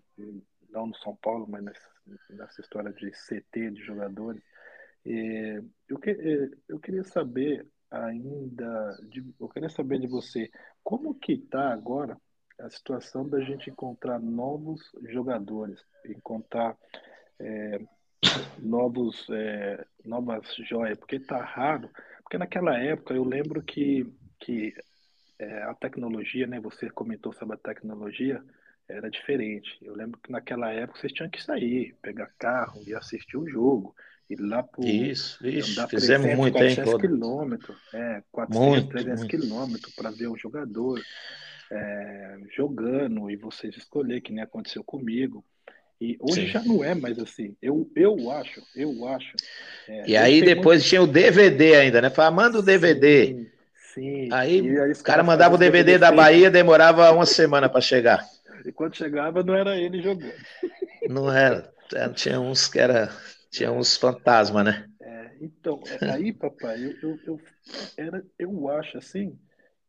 não no São Paulo, mas nessa, nessa história de CT de jogadores, é, eu, que, é, eu queria saber ainda, de, eu queria saber de você, como que está agora a situação da gente encontrar novos jogadores, encontrar é, novos, é, novas joias, porque está raro, porque naquela época eu lembro que, que é, a tecnologia, né, você comentou sobre a tecnologia, era diferente. Eu lembro que naquela época vocês tinham que sair, pegar carro e assistir o jogo. Ir lá por. Isso, isso. Fizemos 300, muito, 400 hein? quilômetros. É, 400, muito, 300 quilômetros para ver o jogador é, jogando e vocês escolher, que nem aconteceu comigo. E hoje Sim. já não é mais assim. Eu, eu acho, eu acho. É, e aí depois muito... tinha o DVD ainda, né? Fala, manda o DVD. Sim, sim. Aí, aí o cara mandava o DVD da Bahia, demorava uma semana para chegar. E quando chegava, não era ele jogando. Não era. É, tinha uns que era. Tinha uns fantasmas, né? É, então, é, aí, papai, eu, eu, eu, era, eu acho assim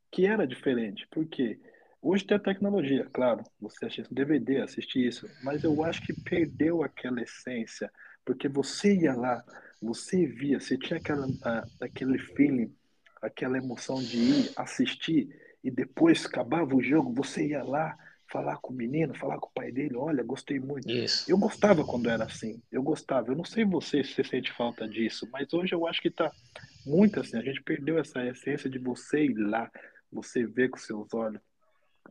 que era diferente. Porque hoje tem a tecnologia, claro, você assiste DVD, assiste isso, mas eu acho que perdeu aquela essência. Porque você ia lá, você via, você tinha aquela, aquele feeling, aquela emoção de ir assistir e depois acabava o jogo, você ia lá, falar com o menino, falar com o pai dele, olha, gostei muito. Isso. Eu gostava quando era assim, eu gostava. Eu não sei você se você sente falta disso, mas hoje eu acho que está muito assim. A gente perdeu essa essência de você ir lá, você ver com seus olhos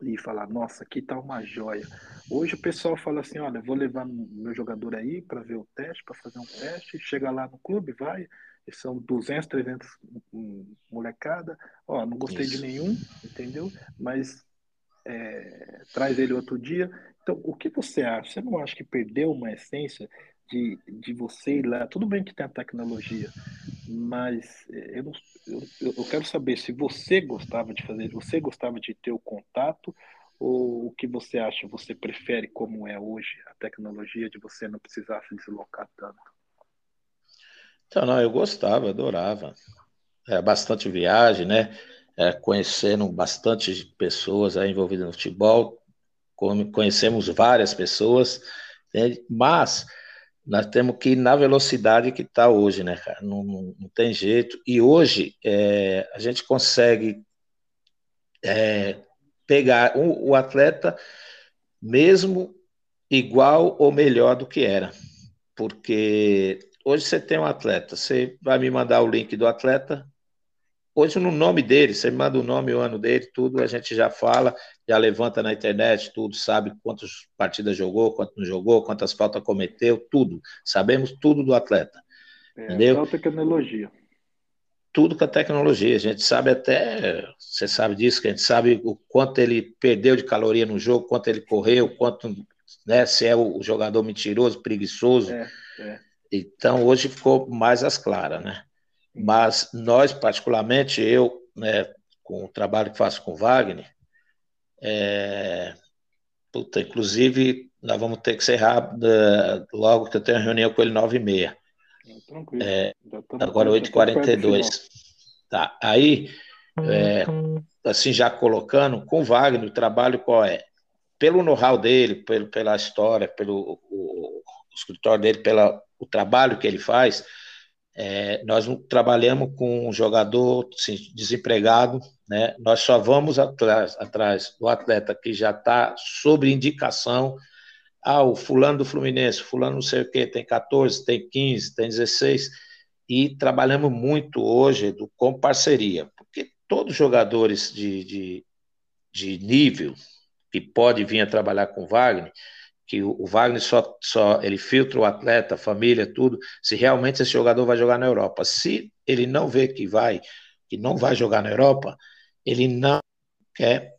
e falar, nossa, aqui tá uma joia. Hoje o pessoal fala assim, olha, vou levar meu jogador aí para ver o teste, para fazer um teste, chega lá no clube, vai, são 200, 300 molecada, ó, não gostei Isso. de nenhum, entendeu? Mas é, traz ele outro dia. Então, o que você acha? Você não acha que perdeu uma essência de, de você ir lá? Tudo bem que tem a tecnologia, mas é, eu, não, eu, eu quero saber se você gostava de fazer, você gostava de ter o contato ou o que você acha? Você prefere como é hoje a tecnologia de você não precisar se deslocar tanto? Então, não, eu gostava, adorava. É, bastante viagem, né? é, conhecendo bastante pessoas aí envolvidas no futebol, conhecemos várias pessoas, né? mas nós temos que ir na velocidade que está hoje, né, cara? Não, não, não, tem jeito. E hoje é, a gente consegue é, pegar o, atleta mesmo igual ou melhor do que era. Porque hoje você tem um atleta, você vai me mandar o link do atleta, Hoje, no nome dele, você manda o nome, o ano dele, tudo, a gente já fala, já levanta na internet, tudo, sabe quantas partidas jogou, quanto não jogou, quantas faltas cometeu, tudo. Sabemos tudo do atleta. É, entendeu? tecnologia. Tudo com a tecnologia. A gente sabe até, você sabe disso, que a gente sabe o quanto ele perdeu de caloria no jogo, quanto ele correu, quanto, né, se é o jogador mentiroso, preguiçoso. É, é. Então, hoje ficou mais às claras, né? Mas nós, particularmente, eu, né, com o trabalho que faço com o Wagner, é, puta, inclusive nós vamos ter que ser rápido logo que eu tenho a reunião com ele nove e meia. Tranquilo. É, agora 8h42. Tá, aí, é, assim, já colocando, com o Wagner, o trabalho qual é? Pelo know-how dele, pelo, pela história, pelo o, o escritório dele, pelo o trabalho que ele faz, é, nós trabalhamos com um jogador assim, desempregado, né? nós só vamos atrás, atrás do atleta que já está sobre indicação. Ah, o fulano do Fluminense, fulano não sei o quê, tem 14, tem 15, tem 16, e trabalhamos muito hoje do, com parceria, porque todos os jogadores de, de, de nível que pode vir a trabalhar com Wagner, que o Wagner só, só ele filtra o atleta, a família, tudo, se realmente esse jogador vai jogar na Europa. Se ele não vê que vai, que não vai jogar na Europa, ele não quer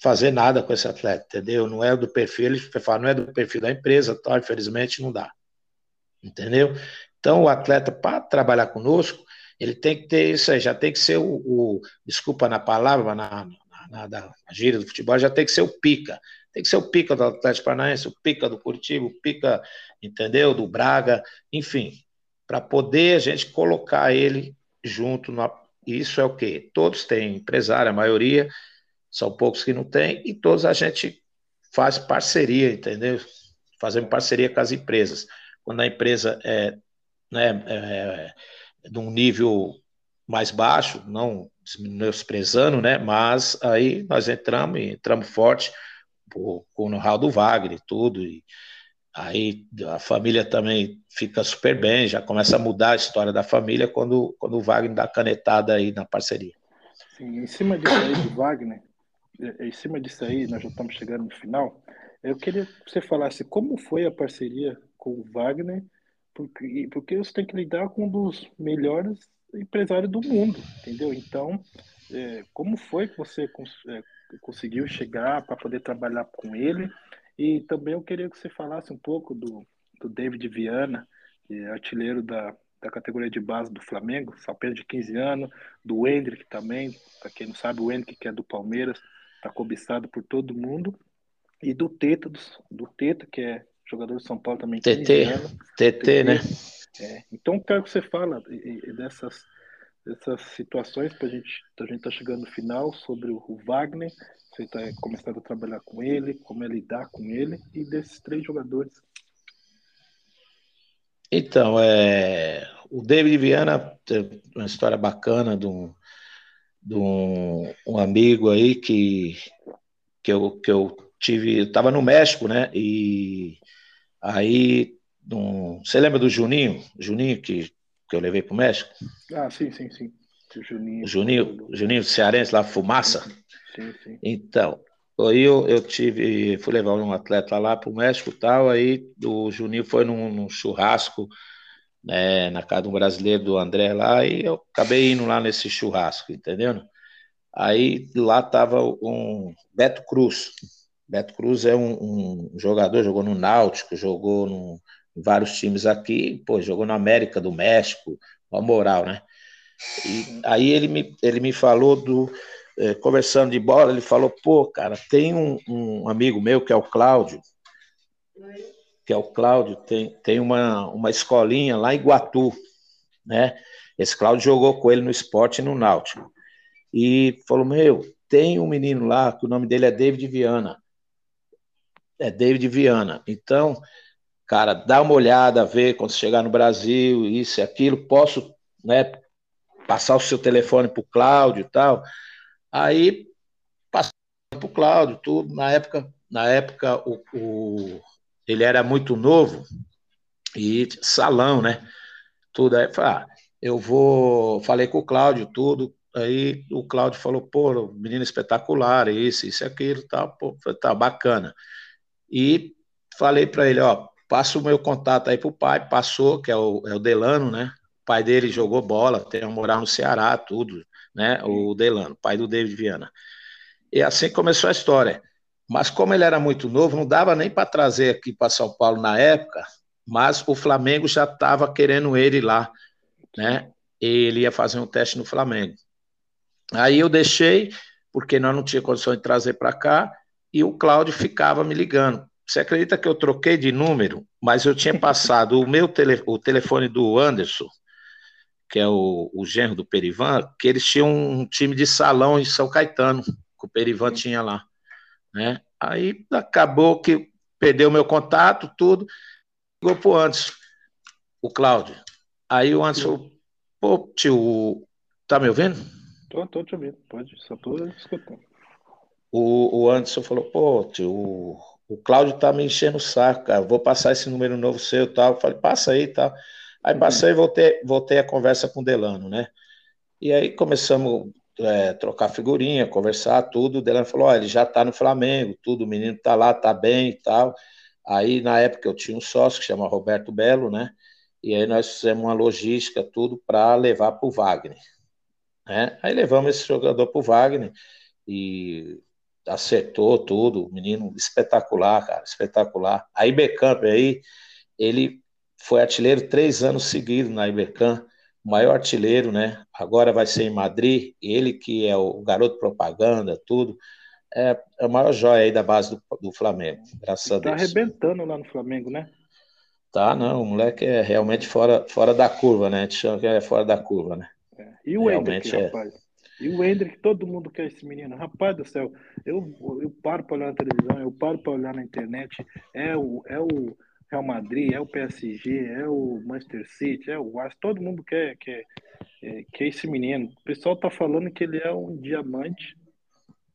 fazer nada com esse atleta, entendeu? Não é do perfil, ele fala, não é do perfil da empresa, tal, infelizmente não dá. Entendeu? Então, o atleta, para trabalhar conosco, ele tem que ter isso aí, já tem que ser o, o desculpa na palavra, na, na, na, na gíria do futebol, já tem que ser o pica. Tem que ser o pica do Atlético Paranaense, o pica do Curitiba, o pica, entendeu? Do Braga, enfim, para poder a gente colocar ele junto. Isso é o quê? Todos têm empresário, a maioria, são poucos que não têm, e todos a gente faz parceria, entendeu? Fazemos parceria com as empresas. Quando a empresa é, né, é, é de um nível mais baixo, não menosprezando, né? Mas aí nós entramos e entramos forte com o know-how do Wagner e tudo. E aí a família também fica super bem, já começa a mudar a história da família quando, quando o Wagner dá canetada aí na parceria. Sim, em cima disso aí do Wagner, é, em cima disso aí, nós já estamos chegando no final. Eu queria que você falasse como foi a parceria com o Wagner, porque, porque você tem que lidar com um dos melhores empresários do mundo, entendeu? Então, é, como foi que você é, conseguiu chegar para poder trabalhar com ele. E também eu queria que você falasse um pouco do, do David Viana, que é artilheiro da, da categoria de base do Flamengo, só apenas de 15 anos, do Hendrick também, para quem não sabe, o Hendrick que é do Palmeiras, está cobiçado por todo mundo, e do Teta, do, do Teta, que é jogador de São Paulo também. TT, TT, né? É, então, quero que você fala dessas essas situações para gente, a gente tá chegando no final sobre o Wagner, você está começando a trabalhar com ele, como é lidar com ele e desses três jogadores. Então, é, o David Viana tem uma história bacana de um, de um, um amigo aí que, que, eu, que eu tive, estava no México, né? E aí, um, você lembra do Juninho? Juninho que que eu levei para o México? Ah, sim, sim, sim. O Juninho. Juninho, Juninho Cearense, lá, Fumaça. Sim, sim. Então, aí eu, eu tive, fui levar um atleta lá para o México e tal, aí o Juninho foi num, num churrasco, né, na casa um brasileiro do André lá, e eu acabei indo lá nesse churrasco, entendeu? Aí lá tava um Beto Cruz. Beto Cruz é um, um jogador, jogou no Náutico, jogou no, vários times aqui, pô, jogou na América do México, uma moral, né? E aí ele me, ele me falou do. Eh, conversando de bola, ele falou: pô, cara, tem um, um, amigo meu que é o Cláudio, que é o Cláudio, tem, tem uma, uma escolinha lá em Guatu, né? Esse Cláudio jogou com ele no esporte e no Náutico. E falou: meu, tem um menino lá que o nome dele é David Viana. É David Viana. Então, cara, dá uma olhada, ver quando chegar no Brasil, isso e aquilo, posso, né, passar o seu telefone para o Cláudio e tal. Aí, passei para o Cláudio, tudo, na época, na época o, o, ele era muito novo, e salão, né, tudo, aí, ah, eu vou, falei com o Cláudio, tudo, aí o Cláudio falou, pô, menino espetacular, isso, isso aquilo, tal, pô, tá bacana. E falei para ele, ó, Passa o meu contato aí pro pai, passou, que é o, é o Delano, né? O pai dele jogou bola, tem a morar no Ceará, tudo, né? O Delano, pai do David Viana. E assim começou a história. Mas como ele era muito novo, não dava nem para trazer aqui para São Paulo na época, mas o Flamengo já estava querendo ele lá, né? Ele ia fazer um teste no Flamengo. Aí eu deixei, porque nós não tinha condição de trazer para cá, e o Cláudio ficava me ligando você acredita que eu troquei de número, mas eu tinha passado o meu tele, o telefone do Anderson, que é o, o genro do Perivan, que eles tinham um time de salão em São Caetano, que o Perivan tinha lá. Né? Aí acabou que perdeu meu contato, tudo, ligou pro Anderson, o Cláudio. Aí o Anderson, pô, tio, tá me ouvindo? Tô, tô te ouvindo, pode, só tô escutando. O, o Anderson falou, pô, tio, o, o Cláudio tá me enchendo o saco, cara, vou passar esse número novo seu e tal. Eu falei, passa aí e tal. Aí uhum. passei e voltei, voltei a conversa com o Delano, né? E aí começamos é, trocar figurinha, conversar, tudo. O Delano falou: ele já tá no Flamengo, tudo, o menino tá lá, tá bem e tal. Aí, na época, eu tinha um sócio que chama Roberto Belo, né? E aí nós fizemos uma logística, tudo, para levar para o Wagner. Né? Aí levamos esse jogador para o Wagner e acertou tudo, menino espetacular, cara, espetacular. A Ibercamp aí, ele foi artilheiro três anos seguidos na Ibercamp, o maior artilheiro, né? Agora vai ser em Madrid, ele que é o garoto propaganda, tudo. É, é a maior joia aí da base do, do Flamengo, graças a tá Deus. Tá arrebentando lá no Flamengo, né? Tá, não, o moleque é realmente fora, fora da curva, né? A gente chama que é fora da curva, né? É. E o é... rapaz? E o Hendrick, todo mundo quer esse menino. Rapaz do céu, eu, eu paro para olhar na televisão, eu paro para olhar na internet. É o, é o Real Madrid, é o PSG, é o Manchester City, é o Arsenal. Todo mundo quer, quer, é, quer esse menino. O pessoal tá falando que ele é um diamante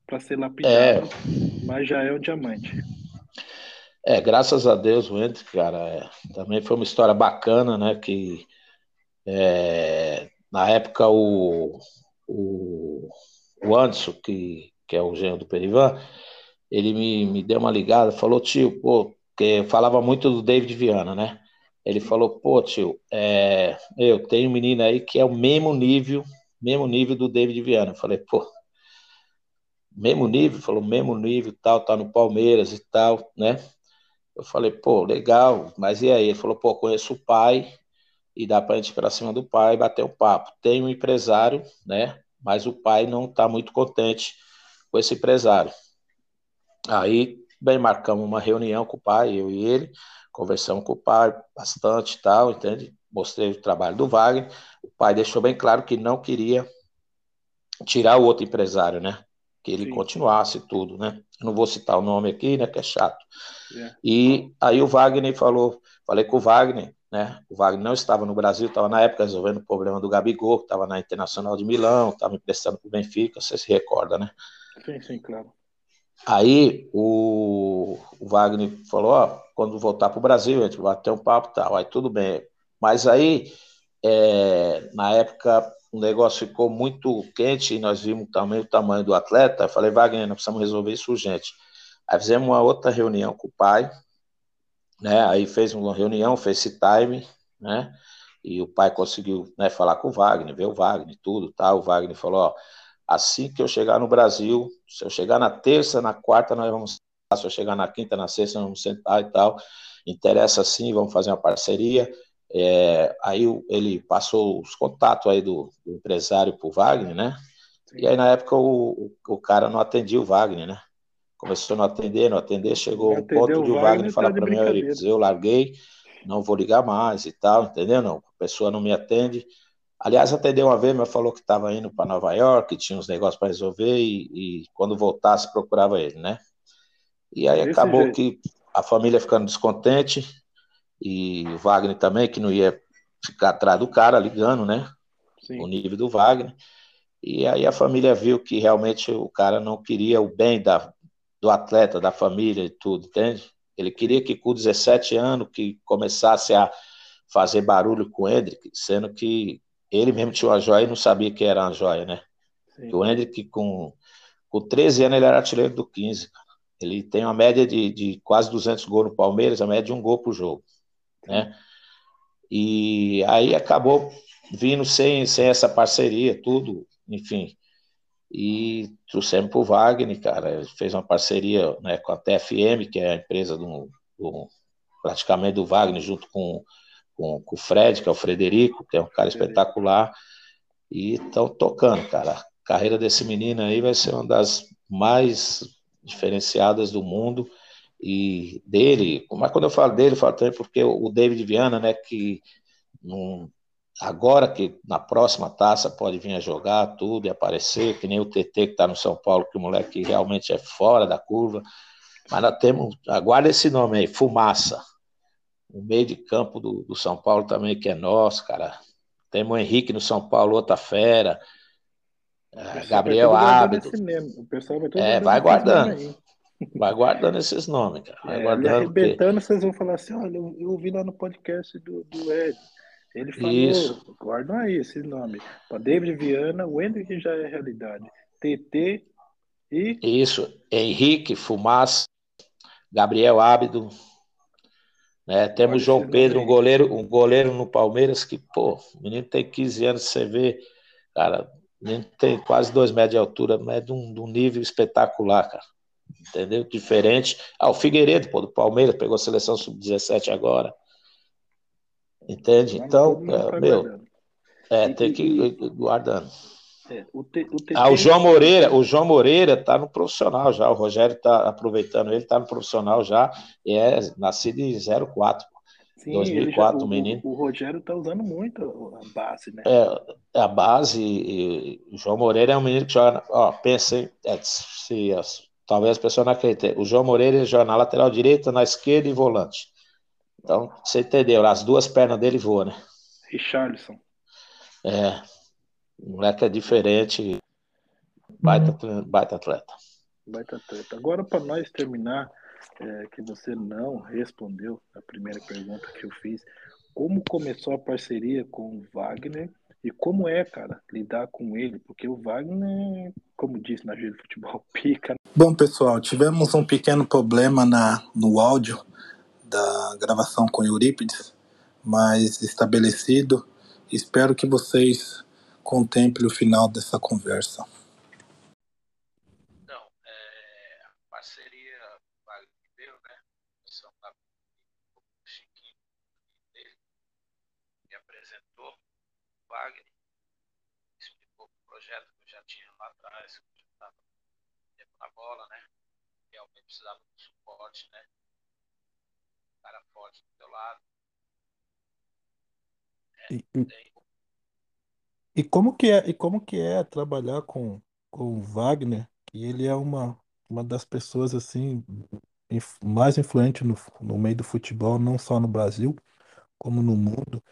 para ser lapidado, é... mas já é um diamante. É, graças a Deus o Hendrick, cara, é, também foi uma história bacana, né? Que é, na época o, o, o Anderson, que, que é o genro do Perivan, ele me, me deu uma ligada, falou, tio, pô, que falava muito do David Viana, né? Ele falou, pô, tio, é, eu tenho um menino aí que é o mesmo nível, mesmo nível do David Viana. Eu falei, pô, mesmo nível? Falou, mesmo nível, tal, tá no Palmeiras e tal, né? Eu falei, pô, legal, mas e aí? Ele falou, pô, conheço o pai e dá pra gente ir pra cima do pai e bater o papo. Tem um empresário, né? Mas o pai não tá muito contente com esse empresário. Aí, bem, marcamos uma reunião com o pai, eu e ele, conversamos com o pai bastante e tal, entende? Mostrei o trabalho do Wagner. O pai deixou bem claro que não queria tirar o outro empresário, né? que ele Sim. continuasse tudo, né? Eu não vou citar o nome aqui, né? Que é chato. Yeah. É. E aí o Wagner falou, falei com o Wagner, né? O Wagner não estava no Brasil, estava na época resolvendo o problema do Gabigol, que estava na Internacional de Milão, estava emprestando para o Benfica, você se recorda, né? Sim, sim, claro. Aí o, o Wagner falou, ó, quando voltar para o Brasil, a gente vai ter um papo e tal, aí tudo bem. Mas aí, é, na época, o negócio ficou muito quente e nós vimos também o tamanho do atleta. Eu falei, Wagner, nós precisamos resolver isso urgente. Aí fizemos uma outra reunião com o pai, né? Aí fez uma reunião, FaceTime, né? E o pai conseguiu né, falar com o Wagner, ver o Wagner, tudo, tá? O Wagner falou, ó, assim que eu chegar no Brasil, se eu chegar na terça, na quarta, nós vamos se eu chegar na quinta, na sexta, nós vamos sentar e tal. Interessa sim, vamos fazer uma parceria. É, aí ele passou os contatos aí do, do empresário para o Wagner, né? E aí na época o, o, o, cara não atendia o Wagner, né? Começou a não atender, não atender, chegou o ponto de o Wagner, falar tá para mim, Euripides, eu larguei, não vou ligar mais e tal, entendeu? Não, a pessoa não me atende. Aliás, atendeu uma vez, mas falou que estava indo para Nova York, tinha uns negócios para resolver e, e, quando voltasse procurava ele, né? E aí Desse acabou jeito. que a família ficando descontente, e o Wagner também, que não ia ficar atrás do cara ligando, né? Sim. O nível do Wagner. E aí a família viu que realmente o cara não queria o bem da, do atleta, da família e tudo, entende? Ele queria que com 17 anos que começasse a fazer barulho com o Hendrick, sendo que ele mesmo tinha uma joia e não sabia que era uma joia, né? Sim. O Hendrick com, com 13 anos ele era artilheiro do 15, cara. Ele tem uma média de, de quase 200 gols no Palmeiras, a média de um gol por jogo né? E aí acabou vindo sem, sem essa parceria, tudo, enfim. E trouxemos para o Wagner, cara, ele fez uma parceria né, com a TFM, que é a empresa do, do praticamente do Wagner, junto com, com, com, o Fred, que é o Frederico, que é um cara espetacular, e estão tocando, cara. A carreira desse menino aí vai ser uma das mais diferenciadas do mundo. E dele, mas quando eu falo dele, eu falo também porque o David Viana, né, que agora que na próxima taça pode vir a jogar tudo e aparecer, que nem o TT que está no São Paulo, que o moleque realmente é fora da curva, mas nós temos, aguarda esse nome aí, Fumaça, o meio de campo do, do São Paulo também, que é nosso, cara, temos o Henrique no São Paulo, outra fera, é, Gabriel Ábido. É, vai guardando. Vai guardando esses nomes, cara. Vai é, guardando. arrebentando, porque... vocês vão falar assim: olha, eu ouvi lá no podcast do, do Ed. Ele falou, Isso. guardam aí esse nome. Para David Viana, o Hendrick já é realidade. TT e. Isso, Henrique, Fumaça, Gabriel Ábido. Né? Temos Pode João Pedro, um goleiro, um goleiro no Palmeiras que, pô, o menino tem 15 anos, você vê, cara, o menino tem quase dois metros de altura, mas é de um, de um nível espetacular, cara entendeu? Diferente. Ah, o Figueiredo, pô, do Palmeiras, pegou a seleção sub-17 agora. Entende? Então, é, meu, é, tem que ir guardando. É, o ah, o João Moreira, o João Moreira tá no profissional já, o Rogério tá aproveitando, ele tá no profissional já, e é nascido em 04. Sim, 2004, já, o, menino. O, Rogério tá usando muito a base, né? É, a base, e, o João Moreira é um menino que joga, ó, pensei, é, se Talvez as pessoas não acreditem. O João Moreira joga na lateral direita, na esquerda e volante. Então, você entendeu, as duas pernas dele voam, né? Richarlison. É. O moleque é diferente. Baita, uhum. baita atleta. Baita atleta. Agora, para nós terminar, é, que você não respondeu a primeira pergunta que eu fiz, como começou a parceria com o Wagner e como é, cara, lidar com ele? Porque o Wagner, como disse na Giro Futebol, pica. Bom, pessoal, tivemos um pequeno problema na, no áudio da gravação com Eurípides, mas estabelecido. Espero que vocês contemplem o final dessa conversa. Então, a parceria Wagner, né? São Chiquinho dele, que apresentou Wagner, explicou o projeto que eu já tinha lá atrás, que eu já estava na bola, né? Realmente precisava de suporte, né? Cara forte do teu lado. É, e, e, como que é, e como que é trabalhar com, com o Wagner? Que ele é uma, uma das pessoas assim mais influentes no, no meio do futebol, não só no Brasil, como no mundo.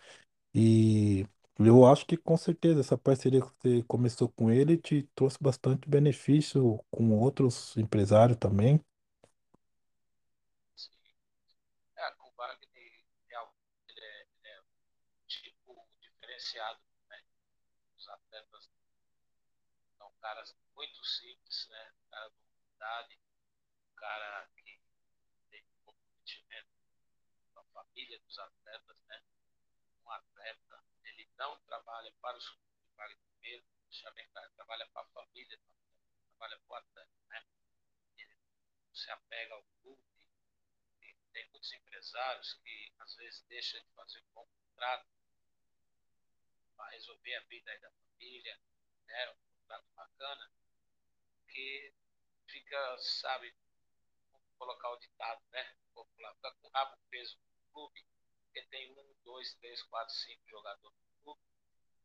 E eu acho que com certeza essa parceria que você começou com ele te trouxe bastante benefício com outros empresários também. Sim. É, com o Wagner, ele é, ele é um tipo diferenciado, né? Os atletas são caras muito simples, né? Cara de humildade, um cara que tem um comprometimento com a família dos atletas, né? Um atleta ele não trabalha para os para primeiro, trabalha para a família, trabalha para o atleta, né? Ele se apega ao clube, tem muitos empresários que às vezes deixam de fazer um bom contrato para resolver a vida da família, né? Um contrato bacana, que fica, sabe, colocar o ditado, né? Popular, fica com o rabo preso no clube porque tem um, dois, três, quatro, cinco jogadores no clube,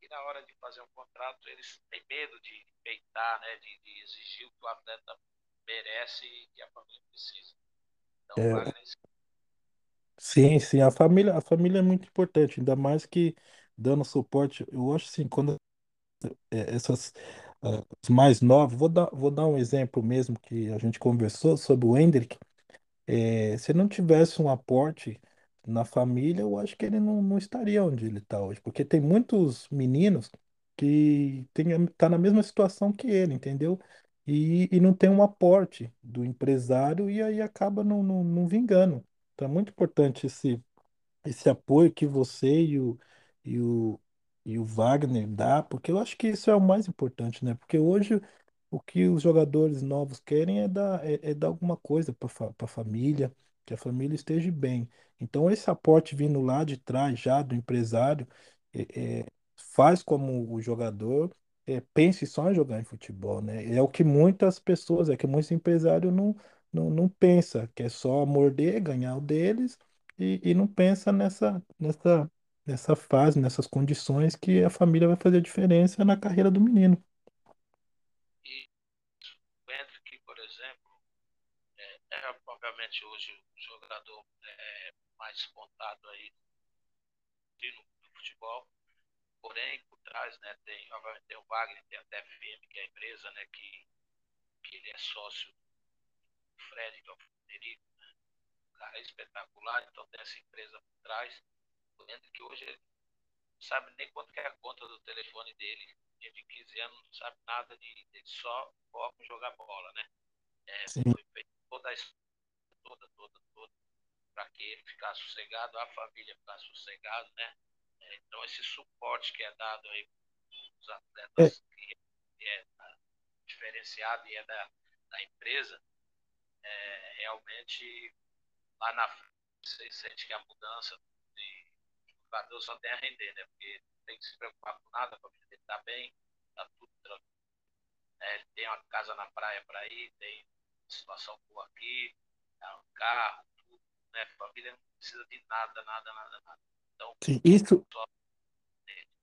e na hora de fazer um contrato eles têm medo de peitar, né, de, de exigir o que o atleta merece e que a família precisa. Então, é... Wagner... Sim, sim, a família, a família é muito importante, ainda mais que dando suporte, eu acho assim, quando é, essas uh, os mais novos, vou dar, vou dar um exemplo mesmo que a gente conversou sobre o Hendrick, é, se não tivesse um aporte na família, eu acho que ele não, não estaria onde ele está hoje, porque tem muitos meninos que tem, tá na mesma situação que ele, entendeu? E, e não tem um aporte do empresário e aí acaba não, não, não vingando. Então é muito importante esse, esse apoio que você e o, e o, e o Wagner dá, porque eu acho que isso é o mais importante, né? Porque hoje o que os jogadores novos querem é dar, é, é dar alguma coisa para a família, que a família esteja bem. Então, esse aporte vindo lá de trás, já do empresário, é, é, faz como o jogador é, pense só em jogar em futebol, né? É o que muitas pessoas, é que muitos empresários não, não, não pensa que é só morder, ganhar o deles e, e não pensa nessa, nessa, nessa fase, nessas condições que a família vai fazer a diferença na carreira do menino. E o Hendrick, por exemplo, é, é obviamente hoje o jogador é, mais contado aí no, futebol, porém por trás né, tem, obviamente, tem o Wagner, tem a TFM, que é a empresa né, que, que ele é sócio do Fred, que é o Frederico, né? um cara espetacular, então tem essa empresa por trás, o Hendrick hoje ele não sabe nem quanto é a conta do telefone dele, de 15 anos, não sabe nada de, ele só foca em jogar bola, né? É, foi feito toda a toda, toda, toda, para que ele ficasse sossegado, a família ficar sossegado, né? É, então esse suporte que é dado aí os atletas é. que é diferenciado e é da, da empresa, é, realmente lá na frente você sente que a mudança de jogador só tem a render, né? Porque tem que se preocupar com nada, a família dele tá bem, tá tudo tranquilo. É, tem uma casa na praia para ir, tem situação boa aqui, um carro, tudo, né? A família não precisa de nada, nada, nada, nada. Então, Sim, isso,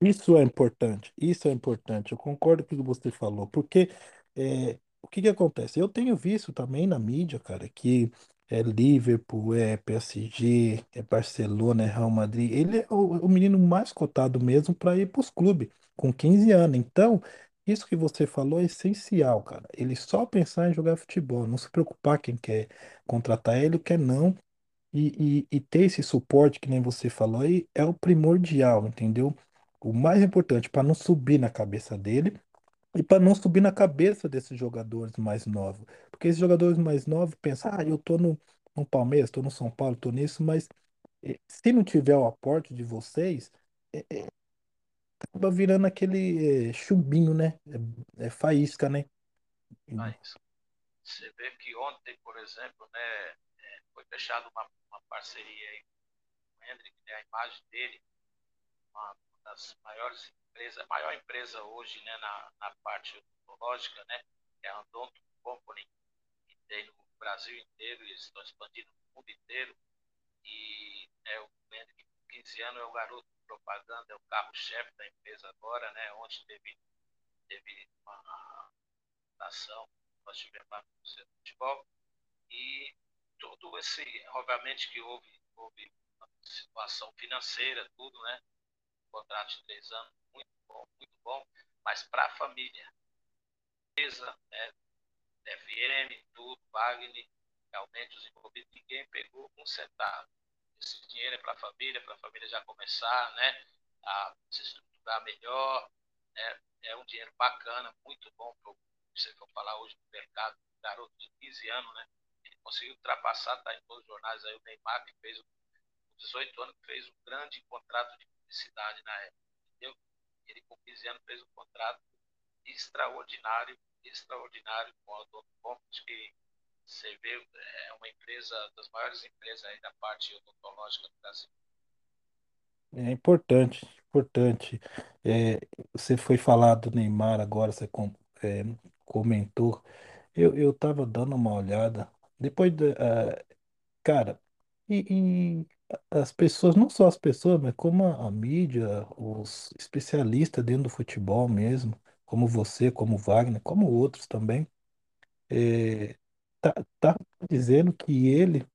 isso é importante, isso é importante. Eu concordo com o que você falou, porque é, o que que acontece? Eu tenho visto também na mídia, cara, que é Liverpool, é PSG, é Barcelona, é Real Madrid. Ele é o, o menino mais cotado mesmo para ir para os clubes, com 15 anos. Então, isso que você falou é essencial, cara. Ele só pensar em jogar futebol, não se preocupar quem quer contratar ele, quer não. E, e, e ter esse suporte, que nem você falou aí, é o primordial, entendeu? O mais importante para não subir na cabeça dele e para não subir na cabeça desses jogadores mais novos. Porque esses jogadores mais novos pensam, ah, eu tô no, no Palmeiras, tô no São Paulo, tô nisso, mas eh, se não tiver o aporte de vocês, é, é, acaba virando aquele é, chumbinho, né? É, é faísca, né? Mas você vê que ontem, por exemplo, né, foi fechada uma, uma parceria aí com o Hendrick, né, a imagem dele, uma das maiores empresas, a maior empresa hoje né, na, na parte odontológica, né, é a Odonto Company, que tem no Brasil inteiro, eles estão expandindo no mundo inteiro, e é, o Hendrick, com 15 anos, é o garoto de propaganda, é o carro-chefe da empresa agora, né, onde teve, teve uma ação, nós tivemos lá no de Futebol, e todo esse, obviamente que houve, houve situação financeira, tudo, né? Contrato de três anos, muito bom, muito bom, mas para a família, empresa, né? FM, tudo, Wagner, realmente os envolvidos, ninguém pegou um centavo. Esse dinheiro é para a família, para a família já começar, né? A se estruturar melhor, né? É um dinheiro bacana, muito bom para você for falar hoje no mercado, garoto de 15 anos, né? conseguiu ultrapassar, tá em todos os jornais aí, o Neymar, que fez, com 18 anos, fez um grande contrato de publicidade na época, entendeu? Ele, com 15 anos, fez um contrato extraordinário, extraordinário com a Odonto Company, que você vê, é uma empresa, das maiores empresas aí da parte odontológica do Brasil. É importante, importante. É, você foi falar do Neymar agora, você com- é, comentou. Eu, eu dando uma olhada. Depois, da, ah, cara, e, e as pessoas, não só as pessoas, mas como a, a mídia, os especialistas dentro do futebol mesmo, como você, como Wagner, como outros também, é, tá, tá dizendo que ele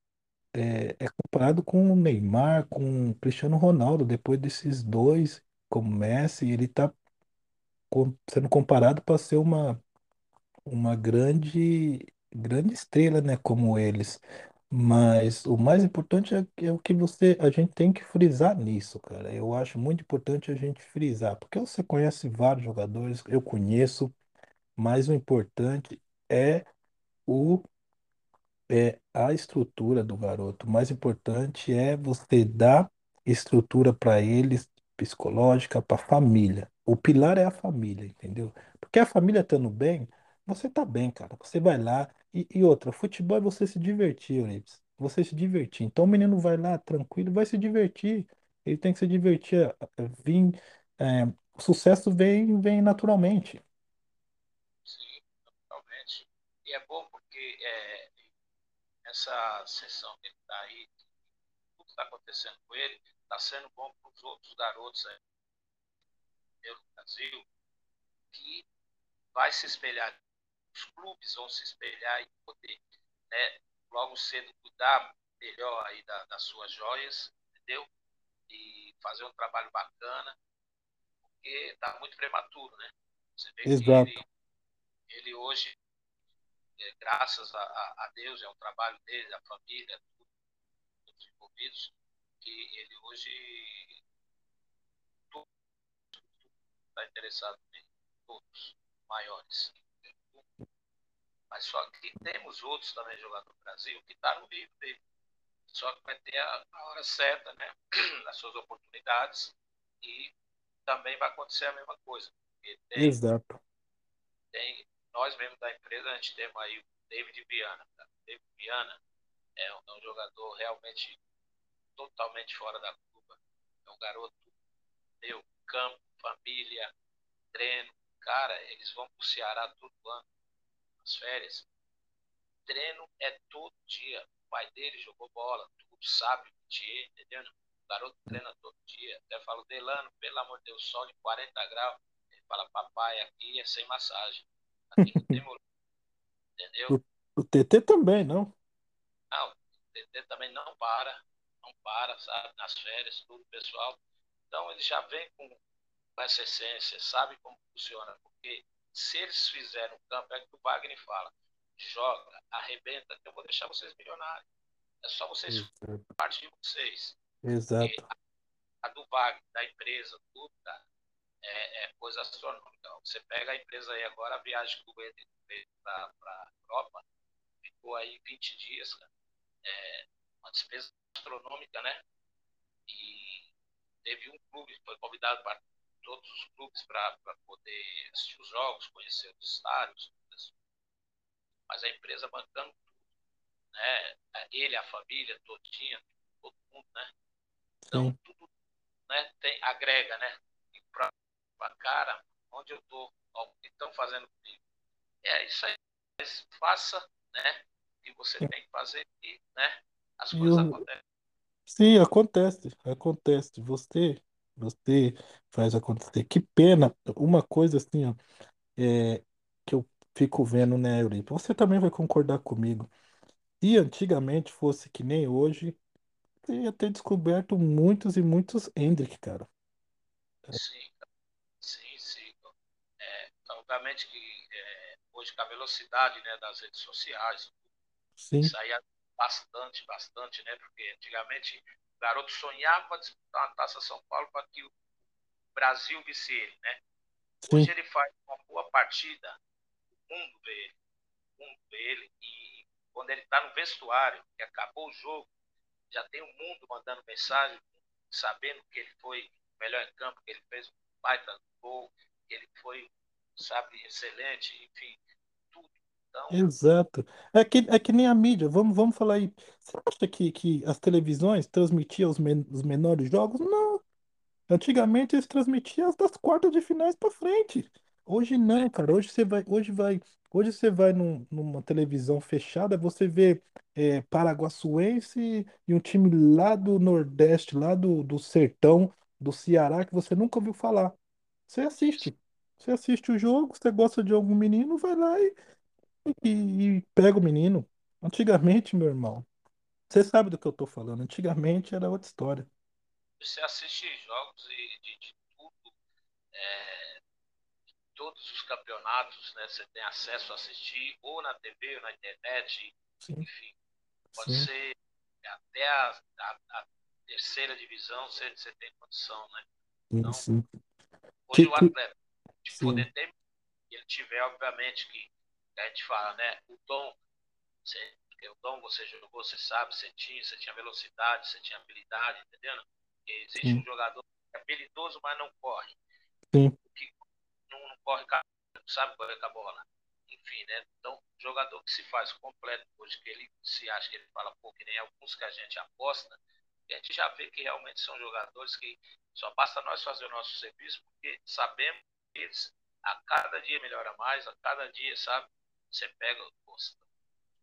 é, é comparado com o Neymar, com o Cristiano Ronaldo, depois desses dois, como Messi, ele tá com- sendo comparado para ser uma uma grande, grande estrela, né, como eles. Mas o mais importante é, é o que você, a gente tem que frisar nisso, cara. Eu acho muito importante a gente frisar, porque você conhece vários jogadores, eu conheço, mas o importante é o é a estrutura do garoto. O mais importante é você dar estrutura para eles, psicológica, para a família. O pilar é a família, entendeu? Porque a família estando bem, você tá bem, cara. Você vai lá. E, e outra, futebol é você se divertir, Euripides. Você se divertir. Então o menino vai lá tranquilo, vai se divertir. Ele tem que se divertir. eh, eh, Vim, é, o sucesso vem, vem naturalmente. Sim, totalmente. E é bom porque é, essa sessão que ele está aí, tudo que está acontecendo com ele, está sendo bom para os outros garotos aí pelo Brasil, que vai se espelhar, os clubes vão se espelhar e poder, né, logo cedo cuidar melhor aí da, das suas joias, entendeu? E fazer um trabalho bacana, porque está muito prematuro, né? Você vê Exato. que ele, ele hoje, é, graças a, a, Deus, é um trabalho dele, da família, todos envolvidos, que ele hoje está interessado em todos maiores. Mas só que temos outros também jogando no Brasil que está no nível dele. Só que vai ter a, a hora certa, né? As suas oportunidades e também vai acontecer a mesma coisa. Tem, Exato. Tem, nós mesmos da empresa, a gente temos aí o David Viana. Tá? David Viana é um, é um jogador realmente totalmente fora da curva. É um garoto, meu, campo, família, treino. Cara, eles vão pro Ceará todo ano, nas férias. Treino é todo dia. O pai dele jogou bola, tudo sabe, mentir, entendeu? O garoto treina todo dia. Até falo, Delano, pelo amor de Deus, sol de 40 graus. Ele fala, papai, aqui é sem massagem. Aqui não tem Entendeu? O, o TT também, não? Não, o TT também não para. Não para, sabe? Nas férias, tudo, pessoal. Então ele já vem com com essa essência, sabe como funciona. Porque se eles fizerem um campo, é que o Wagner fala, joga, arrebenta, que eu vou deixar vocês milionários. É só vocês partir de vocês. Exato. A, a, do Wagner, da empresa, tudo? É, é, coisa astronômica. Você pega a empresa aí agora, a viagem que o Wendel fez para a Europa, ficou aí 20 dias, cara. É uma despesa astronômica, né? E teve um clube que foi convidado para todos os clubes para poder assistir os jogos, conhecer os estádios, mas a empresa bancando tudo, né? Ele, a família todinha, todo mundo, né? Então Sim. tudo, né? Tem agrega, né? E para cara, onde eu tô, o que estão fazendo comigo, é isso aí, faça, né? O que você tem que fazer e, né? As coisas eu... acontecem. Sim, acontece, acontece. Você você faz acontecer. Que pena. Uma coisa assim, ó, é, que eu fico vendo, né, Eurico? Você também vai concordar comigo. Se antigamente fosse que nem hoje, você ia ter descoberto muitos e muitos Hendrick, cara. Sim, sim, sim. É, obviamente que é, hoje com a velocidade né, das redes sociais, sim. isso aí é bastante, bastante, né? Porque antigamente o garoto sonhava disputar uma taça São Paulo para que o Brasil visse ele, né? Hoje Sim. ele faz uma boa partida, o mundo vê ele, o mundo vê ele, e quando ele está no vestuário, que acabou o jogo, já tem o mundo mandando mensagem, sabendo que ele foi melhor em campo, que ele fez um baita gol, que ele foi, sabe, excelente, enfim, então, Exato. É que, é que nem a mídia. Vamos, vamos falar aí. Você acha que, que as televisões transmitiam os, men os menores jogos? Não. Antigamente eles transmitiam as das quartas de finais para frente. Hoje não, cara. Hoje você vai, hoje vai, hoje você vai num- numa televisão fechada, você vê é, Paraguaçuense e um time lá do Nordeste, lá do, do Sertão, do Ceará, que você nunca ouviu falar. Você assiste. Você assiste o jogo, você gosta de algum menino, vai lá e e, e pega o menino. Antigamente, meu irmão, você sabe do que eu tô falando. Antigamente era outra história. Você assiste jogos de, de, de tudo, é, todos os campeonatos, né? Você tem acesso a assistir, ou na TV, ou na internet, Sim. enfim. Pode Sim. ser até a, a, a, terceira divisão, você, você tem condição, né? Então, Sim. hoje que, o atleta, de poder ter, ele tiver, obviamente, que a gente fala, né? O dom, você, o dom você jogou, você sabe, você tinha, você tinha velocidade, você tinha habilidade, entendendo? Existe Sim. um jogador que é habilidoso, mas não corre. Sim. Que não, não corre, não sabe correr com a bola. Enfim, né? Então, jogador que se faz completo hoje, que ele se acha que ele fala pouco, que nem alguns que a gente aposta, a gente já vê que realmente são jogadores que só basta nós fazer o nosso serviço, porque sabemos que eles a cada dia melhora mais, a cada dia, sabe? Você pega,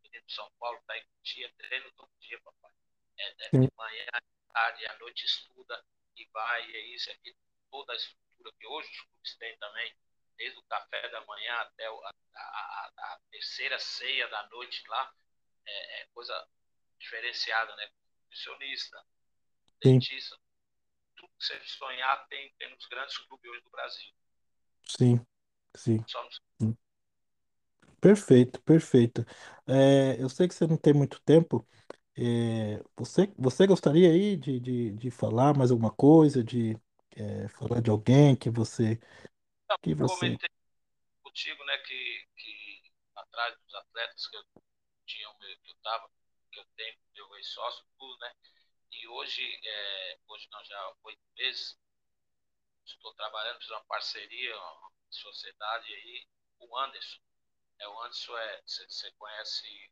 menino de São Paulo está em dia, treino todo dia, papai. É, de manhã, tarde, à noite estuda e vai, é isso, aqui, toda a estrutura que hoje os clubes têm também, desde o café da manhã até a, a, a terceira ceia da noite lá, é, é coisa diferenciada, né? Nutricionista, dentista, tudo que você sonhar tem, tem nos grandes clubes hoje do Brasil. Sim, sim. Só nos... Perfeito, perfeito. É, eu sei que você não tem muito tempo. É, você, você gostaria aí de, de, de falar mais alguma coisa, de é, falar de alguém que você, que você... comentei contigo, né, que, que atrás dos atletas que eu tinha, que eu tava, que eu tenho, meu ex-sócio, tudo, né, e hoje, é, hoje não, já há oito meses, estou trabalhando, fiz uma parceria, uma sociedade aí, o Anderson, é, o Anderson é, você conhece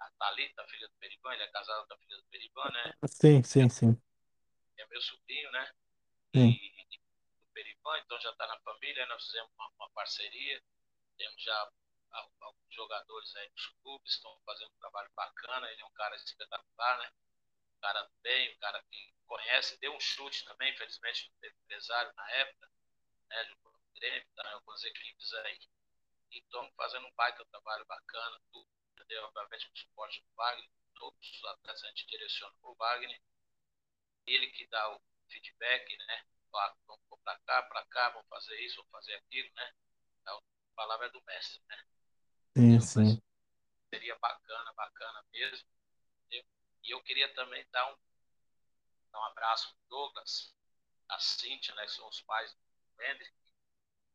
a Thalita, filha do Periban, ele é casado com a filha do Periban, né? Sim, sim, sim. É meu sobrinho, né? Sim. E, do Periban, então já está na família, nós fizemos uma, uma, parceria, temos já alguns jogadores aí nos clubes, estão fazendo um trabalho bacana, ele é um cara espetacular, né? Um cara bem, um cara que conhece, deu um chute também, infelizmente teve empresário na época, né? Jogou no Grêmio, tá algumas equipes aí. E estamos fazendo um baita trabalho bacana, tudo entendeu? Obviamente com o suporte do Wagner, todos os atletas a gente direciona para o Wagner, ele que dá o feedback, né? Fala, vamos para cá, para cá, vamos fazer isso, vamos fazer aquilo, né? Então, a palavra é do mestre, né? Sim, sim. Seria bacana, bacana mesmo. Entendeu? E eu queria também dar um, dar um abraço para Douglas, a Cíntia, né? Que são os pais do Hendrick,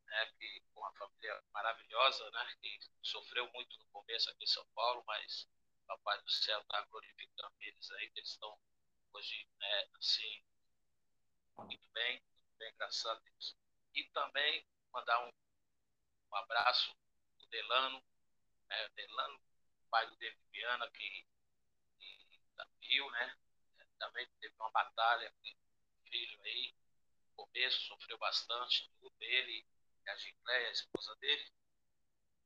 né, que com uma família maravilhosa, né, que sofreu muito no começo aqui em São Paulo, mas o Papai do Céu está glorificando eles aí, que eles estão hoje, né, assim, muito bem, muito bem, graças a Deus. E também mandar um, um abraço pro Delano, né, Delano, pai do David Viana, que, que tá Rio, né, também teve uma batalha com o filho aí, no começo sofreu bastante, tudo dele, a Gicléia, a esposa dele,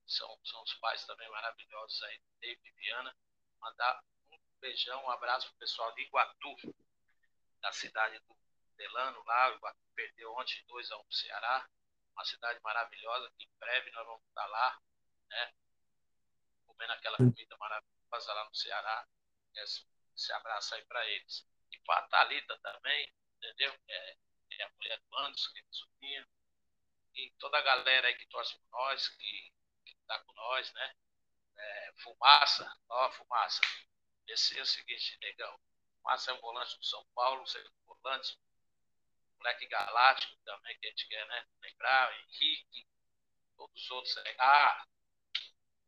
são, são os pais também maravilhosos aí, David e Viana. Mandar um beijão, um abraço pro pessoal de Iguatu, da cidade do Delano lá. O Iguatu perdeu ontem 2 a 1 um Ceará, uma cidade maravilhosa, que em breve nós vamos estar lá, né? Comendo aquela comida maravilhosa lá no Ceará. Esse, esse abraço aí para eles. E para a Thalita também, entendeu? É, é a mulher do Anderson, que é sobrinha e toda a galera aí que torce por nós, que, que tá com nós, né? É, fumaça, ó, Fumaça. Esse é o seguinte, negão. Fumaça é um volante do São Paulo, segundo volante. Moleque galáctico também, que a gente quer, né? Lembrar, Henrique, todos os outros. Ah,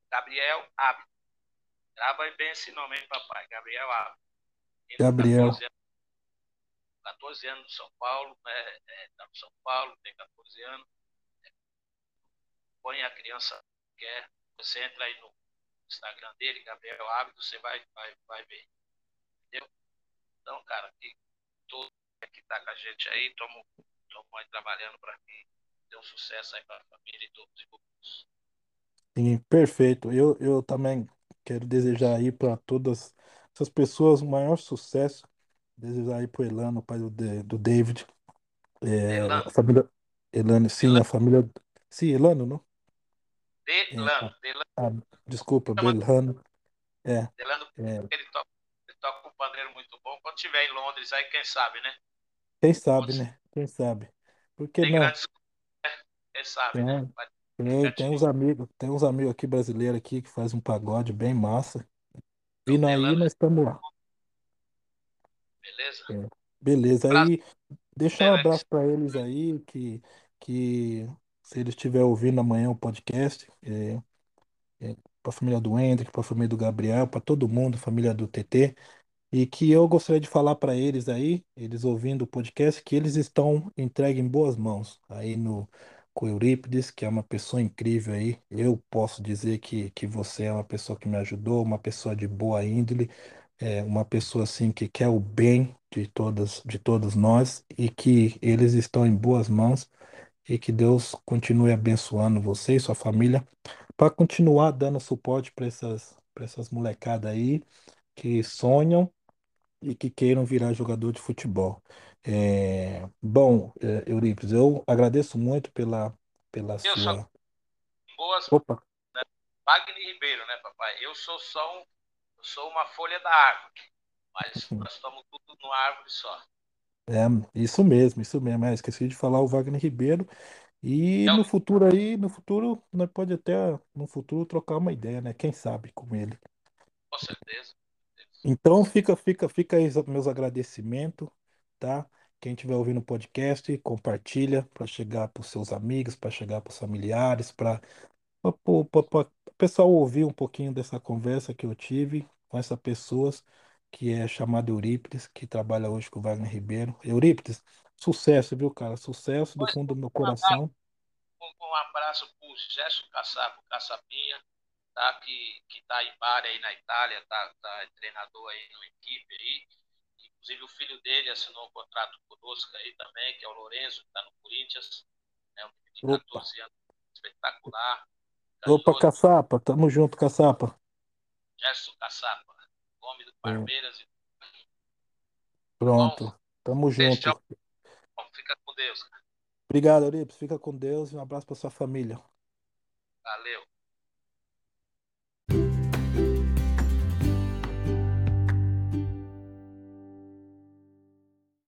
Gabriel Abre. Grava bem esse nome, hein, papai? Gabriel Abre. Gabriel. 14 anos, 14 anos no São Paulo, né? É, tá no São Paulo, tem 14 anos põe a criança quer, você entra aí no Instagram dele, Gabriel Hábito, você vai, vai, vai ver. Entendeu? Então, cara, que todo que tá com a gente aí, estamos aí trabalhando para que dê um sucesso aí para a família e todos os. Sim, perfeito. Eu, eu também quero desejar aí para todas essas pessoas o maior sucesso. Desejar aí para o Elano, pai do, do David. É, Elano. a família. Elano, sim, Elano. a família. Sim, Elano, não? Delano, É, Delano. Ah, desculpa, Chama- Belano. É, Delano, é. ele toca, ele toca um pandeiro muito bom. Quando estiver em Londres, aí quem sabe, né? Quem sabe, né? Quem sabe? Por que Tem não? grandes. né? Quem sabe, né? Tem, Vai- tem, tem uns amigos, tem uns amigos aqui brasileiros aqui que faz um pagode bem massa. Vindo aí, Delano. nós estamos lá. Beleza? É, beleza. Aí, deixar um abraço para eles aí, que, que se eles estiverem ouvindo amanhã o podcast, é, para a família do Hendrick, para a família do Gabriel, para todo mundo, família do TT, e que eu gostaria de falar para eles aí, eles ouvindo o podcast, que eles estão entregues em boas mãos aí no com Eurípides, que é uma pessoa incrível aí. Eu posso dizer que, que você é uma pessoa que me ajudou, uma pessoa de boa índole, é uma pessoa assim que quer o bem de todas, de todos nós e que eles estão em boas mãos e que Deus continue abençoando você e sua família para continuar dando suporte para essas para essas molecadas aí que sonham e que queiram virar jogador de futebol. É, bom, é, Eurípides, eu agradeço muito pela, pela Eu sou sua. boas, Opa, Wagner Ribeiro, né, papai? Eu sou só um, eu sou uma folha da árvore, mas nós estamos tudo numa árvore só. É isso mesmo, isso mesmo. É, esqueci de falar o Wagner Ribeiro. E Então, no futuro aí, no futuro, nós pode até, no futuro, trocar uma ideia, né? Quem sabe com ele. com certeza. Então fica, fica, fica aí os meus agradecimentos, tá? Quem estiver ouvindo o podcast, compartilha para chegar para os seus amigos, para chegar para os familiares, para o pessoal ouvir um pouquinho dessa conversa que eu tive com essa pessoa que é chamada Eurípides, que trabalha hoje com o Wagner Ribeiro. Eurípides, sucesso, viu, cara? Sucesso do fundo do meu coração. um, abraço para o Gerson Caçapo, Caçapinha, tá? Que, que tá em Bari aí na Itália, tá, tá treinador aí numa equipe aí. Inclusive o filho dele assinou um contrato conosco aí também, que é o Lourenço, que está no Corinthians, é um menino de Opa, 14 anos, espetacular, opa, caçapa, tamo junto, caçapa. Gerson Caçapa, nome do é. Palmeiras. É. Pronto. Bom, Tamo junto. Tchau. Fica com Deus. Obrigado, Euripides. Fica com Deus e um abraço para sua família. Valeu.